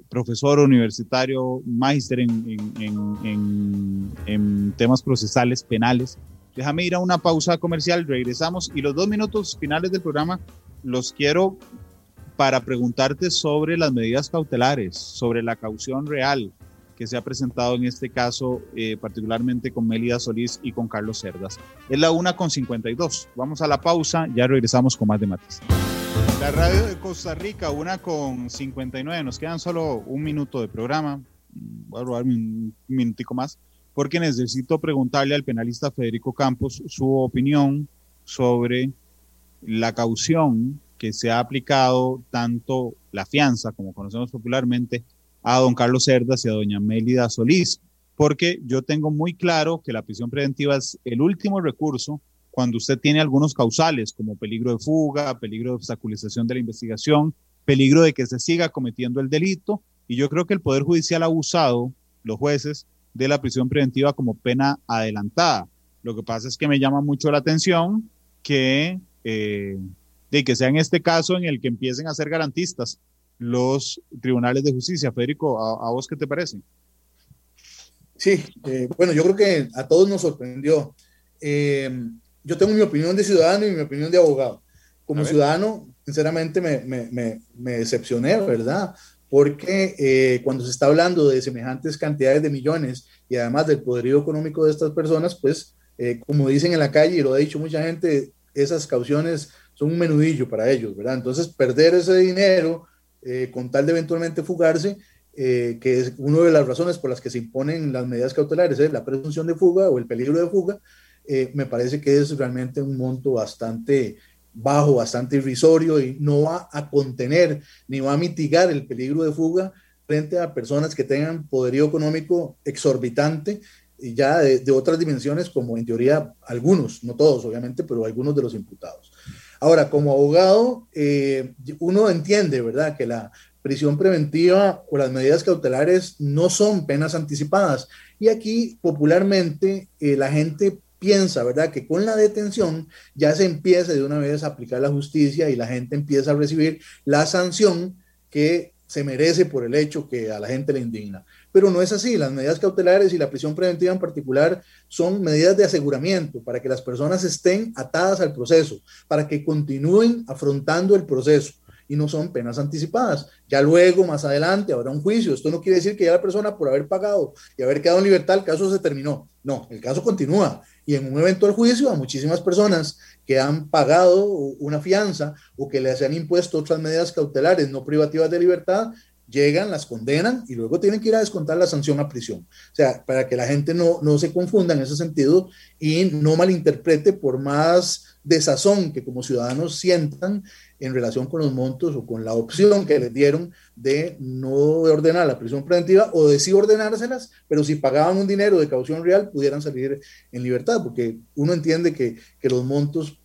Speaker 2: profesor universitario, máster en, en, en, en, temas procesales penales. Déjame ir a una pausa comercial, regresamos y los dos minutos finales del programa los quiero para preguntarte sobre las medidas cautelares, sobre la caución real que se ha presentado en este caso, eh, particularmente con Melida Solís y con Carlos Cerdas. Es la una con 52. Vamos a la pausa, ya regresamos con más de Matis. La radio de Costa Rica, una con 59. Nos quedan solo un minuto de programa. Voy a robarme un minutico más, porque necesito preguntarle al penalista Federico Campos su opinión sobre la caución que se ha aplicado tanto la fianza, como conocemos popularmente, a don Carlos Cerdas y a doña Mélida Solís, porque yo tengo muy claro que la prisión preventiva es el último recurso cuando usted tiene algunos causales, como peligro de fuga, peligro de obstaculización de la investigación, peligro de que se siga cometiendo el delito, y yo creo que el Poder Judicial ha usado, los jueces, de la prisión preventiva como pena adelantada. Lo que pasa es que me llama mucho la atención que eh, de que sea en este caso en el que empiecen a ser garantistas los tribunales de justicia. Federico, ¿a, vos qué te parece?
Speaker 3: Sí, eh, bueno, yo creo que a todos nos sorprendió. Eh, yo tengo mi opinión de ciudadano y mi opinión de abogado. Como ciudadano, sinceramente me, me, me, decepcioné, ¿verdad? Porque cuando se está hablando de semejantes cantidades de millones y además del poderío económico de estas personas, pues, como dicen en la calle, y lo ha dicho mucha gente, esas cauciones son un menudillo para ellos, ¿verdad? Entonces, perder ese dinero eh, con tal de eventualmente fugarse, eh, que es una de las razones por las que se imponen las medidas cautelares, es la presunción de fuga o el peligro de fuga, eh, me parece que es realmente un monto bastante bajo, bastante irrisorio y no va a contener ni va a mitigar el peligro de fuga frente a personas que tengan poderío económico exorbitante ya de, otras dimensiones, como en teoría algunos, no todos obviamente, pero algunos de los imputados. Ahora, como abogado, eh, uno entiende, ¿verdad?, que la prisión preventiva o las medidas cautelares no son penas anticipadas. Y aquí, popularmente, eh, la gente piensa, ¿verdad?, que con la detención ya se empieza de una vez a aplicar la justicia y la gente empieza a recibir la sanción que se merece por el hecho que a la gente le indigna pero no es así. Las medidas cautelares y la prisión preventiva en particular son medidas de aseguramiento para que las personas estén atadas al proceso, para que continúen afrontando el proceso y no son penas anticipadas. Ya luego, más adelante, habrá un juicio. Esto no quiere decir que ya la persona por haber pagado y haber quedado en libertad, el caso se terminó. No, el caso continúa. Y en un eventual juicio a muchísimas personas que han pagado una fianza o que les han impuesto otras medidas cautelares no privativas de libertad, llegan, las condenan y luego tienen que ir a descontar la sanción a prisión. O sea, para que la gente no, no se confunda en ese sentido y no malinterprete por más desazón que como ciudadanos sientan en relación con los montos o con la opción que les dieron de no ordenar la prisión preventiva o de sí ordenárselas, pero si pagaban un dinero de caución real pudieran salir en libertad, porque uno entiende que, que los montos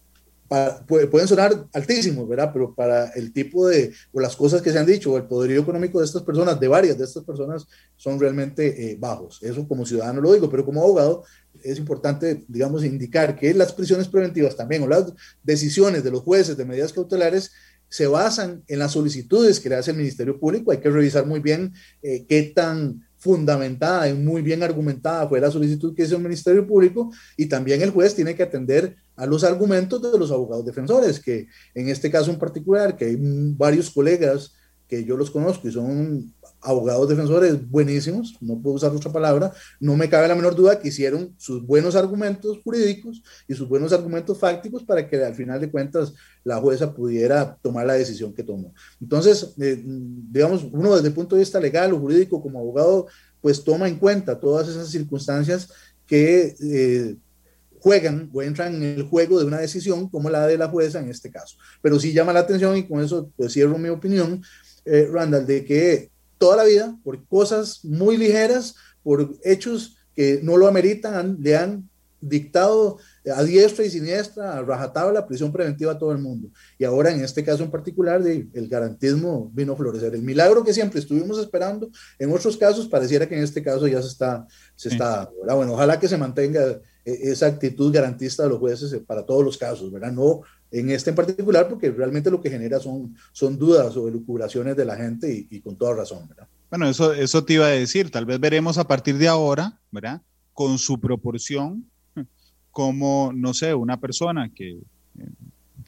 Speaker 3: pueden sonar altísimos, ¿verdad? Pero para el tipo de, o las cosas que se han dicho, o el poderío económico de estas personas, de varias de estas personas, son realmente eh, bajos. Eso como ciudadano lo digo, pero como abogado es importante, digamos, indicar que las prisiones preventivas también, o las decisiones de los jueces de medidas cautelares, se basan en las solicitudes que le hace el Ministerio Público. Hay que revisar muy bien eh, qué tan fundamentada y muy bien argumentada fue la solicitud que hizo el Ministerio Público y también el juez tiene que atender a los argumentos de los abogados defensores, que en este caso en particular, que hay varios colegas que yo los conozco y son abogados defensores buenísimos, no puedo usar otra palabra, no me cabe la menor duda que hicieron sus buenos argumentos jurídicos y sus buenos argumentos fácticos para que al final de cuentas la jueza pudiera tomar la decisión que tomó. Entonces, eh, digamos, uno desde el punto de vista legal o jurídico como abogado, pues toma en cuenta todas esas circunstancias que eh, juegan o entran en el juego de una decisión como la de la jueza en este caso. Pero sí llama la atención y con eso pues cierro mi opinión, eh, Randall, de que toda la vida, por cosas muy ligeras, por hechos que no lo ameritan, le han dictado a diestra y siniestra, a rajatabla, prisión preventiva a todo el mundo. Y ahora, en este caso en particular, el garantismo vino a florecer. El milagro que siempre estuvimos esperando, en otros casos pareciera que en este caso ya se está, se está dando. Bueno, ojalá que se mantenga eh, esa actitud garantista de los jueces eh, para todos los casos, ¿verdad? No en este en particular, porque realmente lo que genera son, son dudas o elucubraciones de la gente y, con toda razón, ¿verdad?
Speaker 2: Bueno, eso, eso te iba a decir, tal vez veremos a partir de ahora, ¿verdad? Con su proporción, como, no sé, una persona que,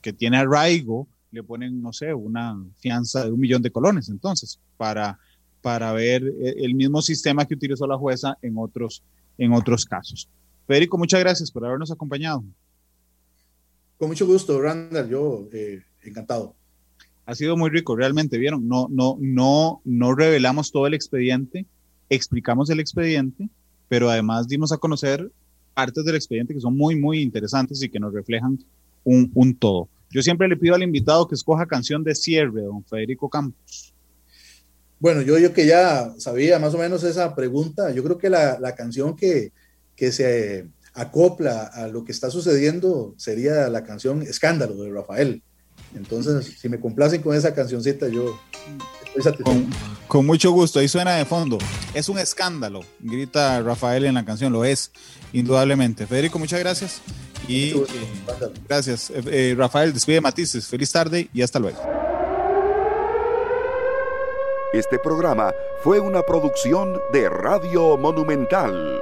Speaker 2: que tiene arraigo, le ponen, no sé, una fianza de un millón de colones, entonces, para, para ver el mismo sistema que utilizó la jueza en otros, en otros casos. Federico, muchas gracias por habernos acompañado.
Speaker 3: Con mucho gusto, Randall, yo eh, encantado.
Speaker 2: Ha sido muy rico, realmente, ¿vieron? No, no, no, no revelamos todo el expediente, explicamos el expediente, pero además dimos a conocer partes del expediente que son muy, muy interesantes y que nos reflejan un, un todo. Yo siempre le pido al invitado que escoja canción de cierre, don Federico Campos.
Speaker 3: Bueno, yo, yo que ya sabía más o menos esa pregunta, yo creo que la, la canción que, que se acopla a lo que está sucediendo sería la canción Escándalo de Rafael. Entonces, si me complacen con esa cancioncita, yo estoy
Speaker 2: satisfecho. Con, mucho gusto, ahí suena de fondo. Es un escándalo, grita Rafael en la canción, lo es, indudablemente. Federico, muchas gracias. Y eh, gracias. Eh, eh, Rafael, despide matices. Feliz tarde y hasta luego.
Speaker 1: Este programa fue una producción de Radio Monumental.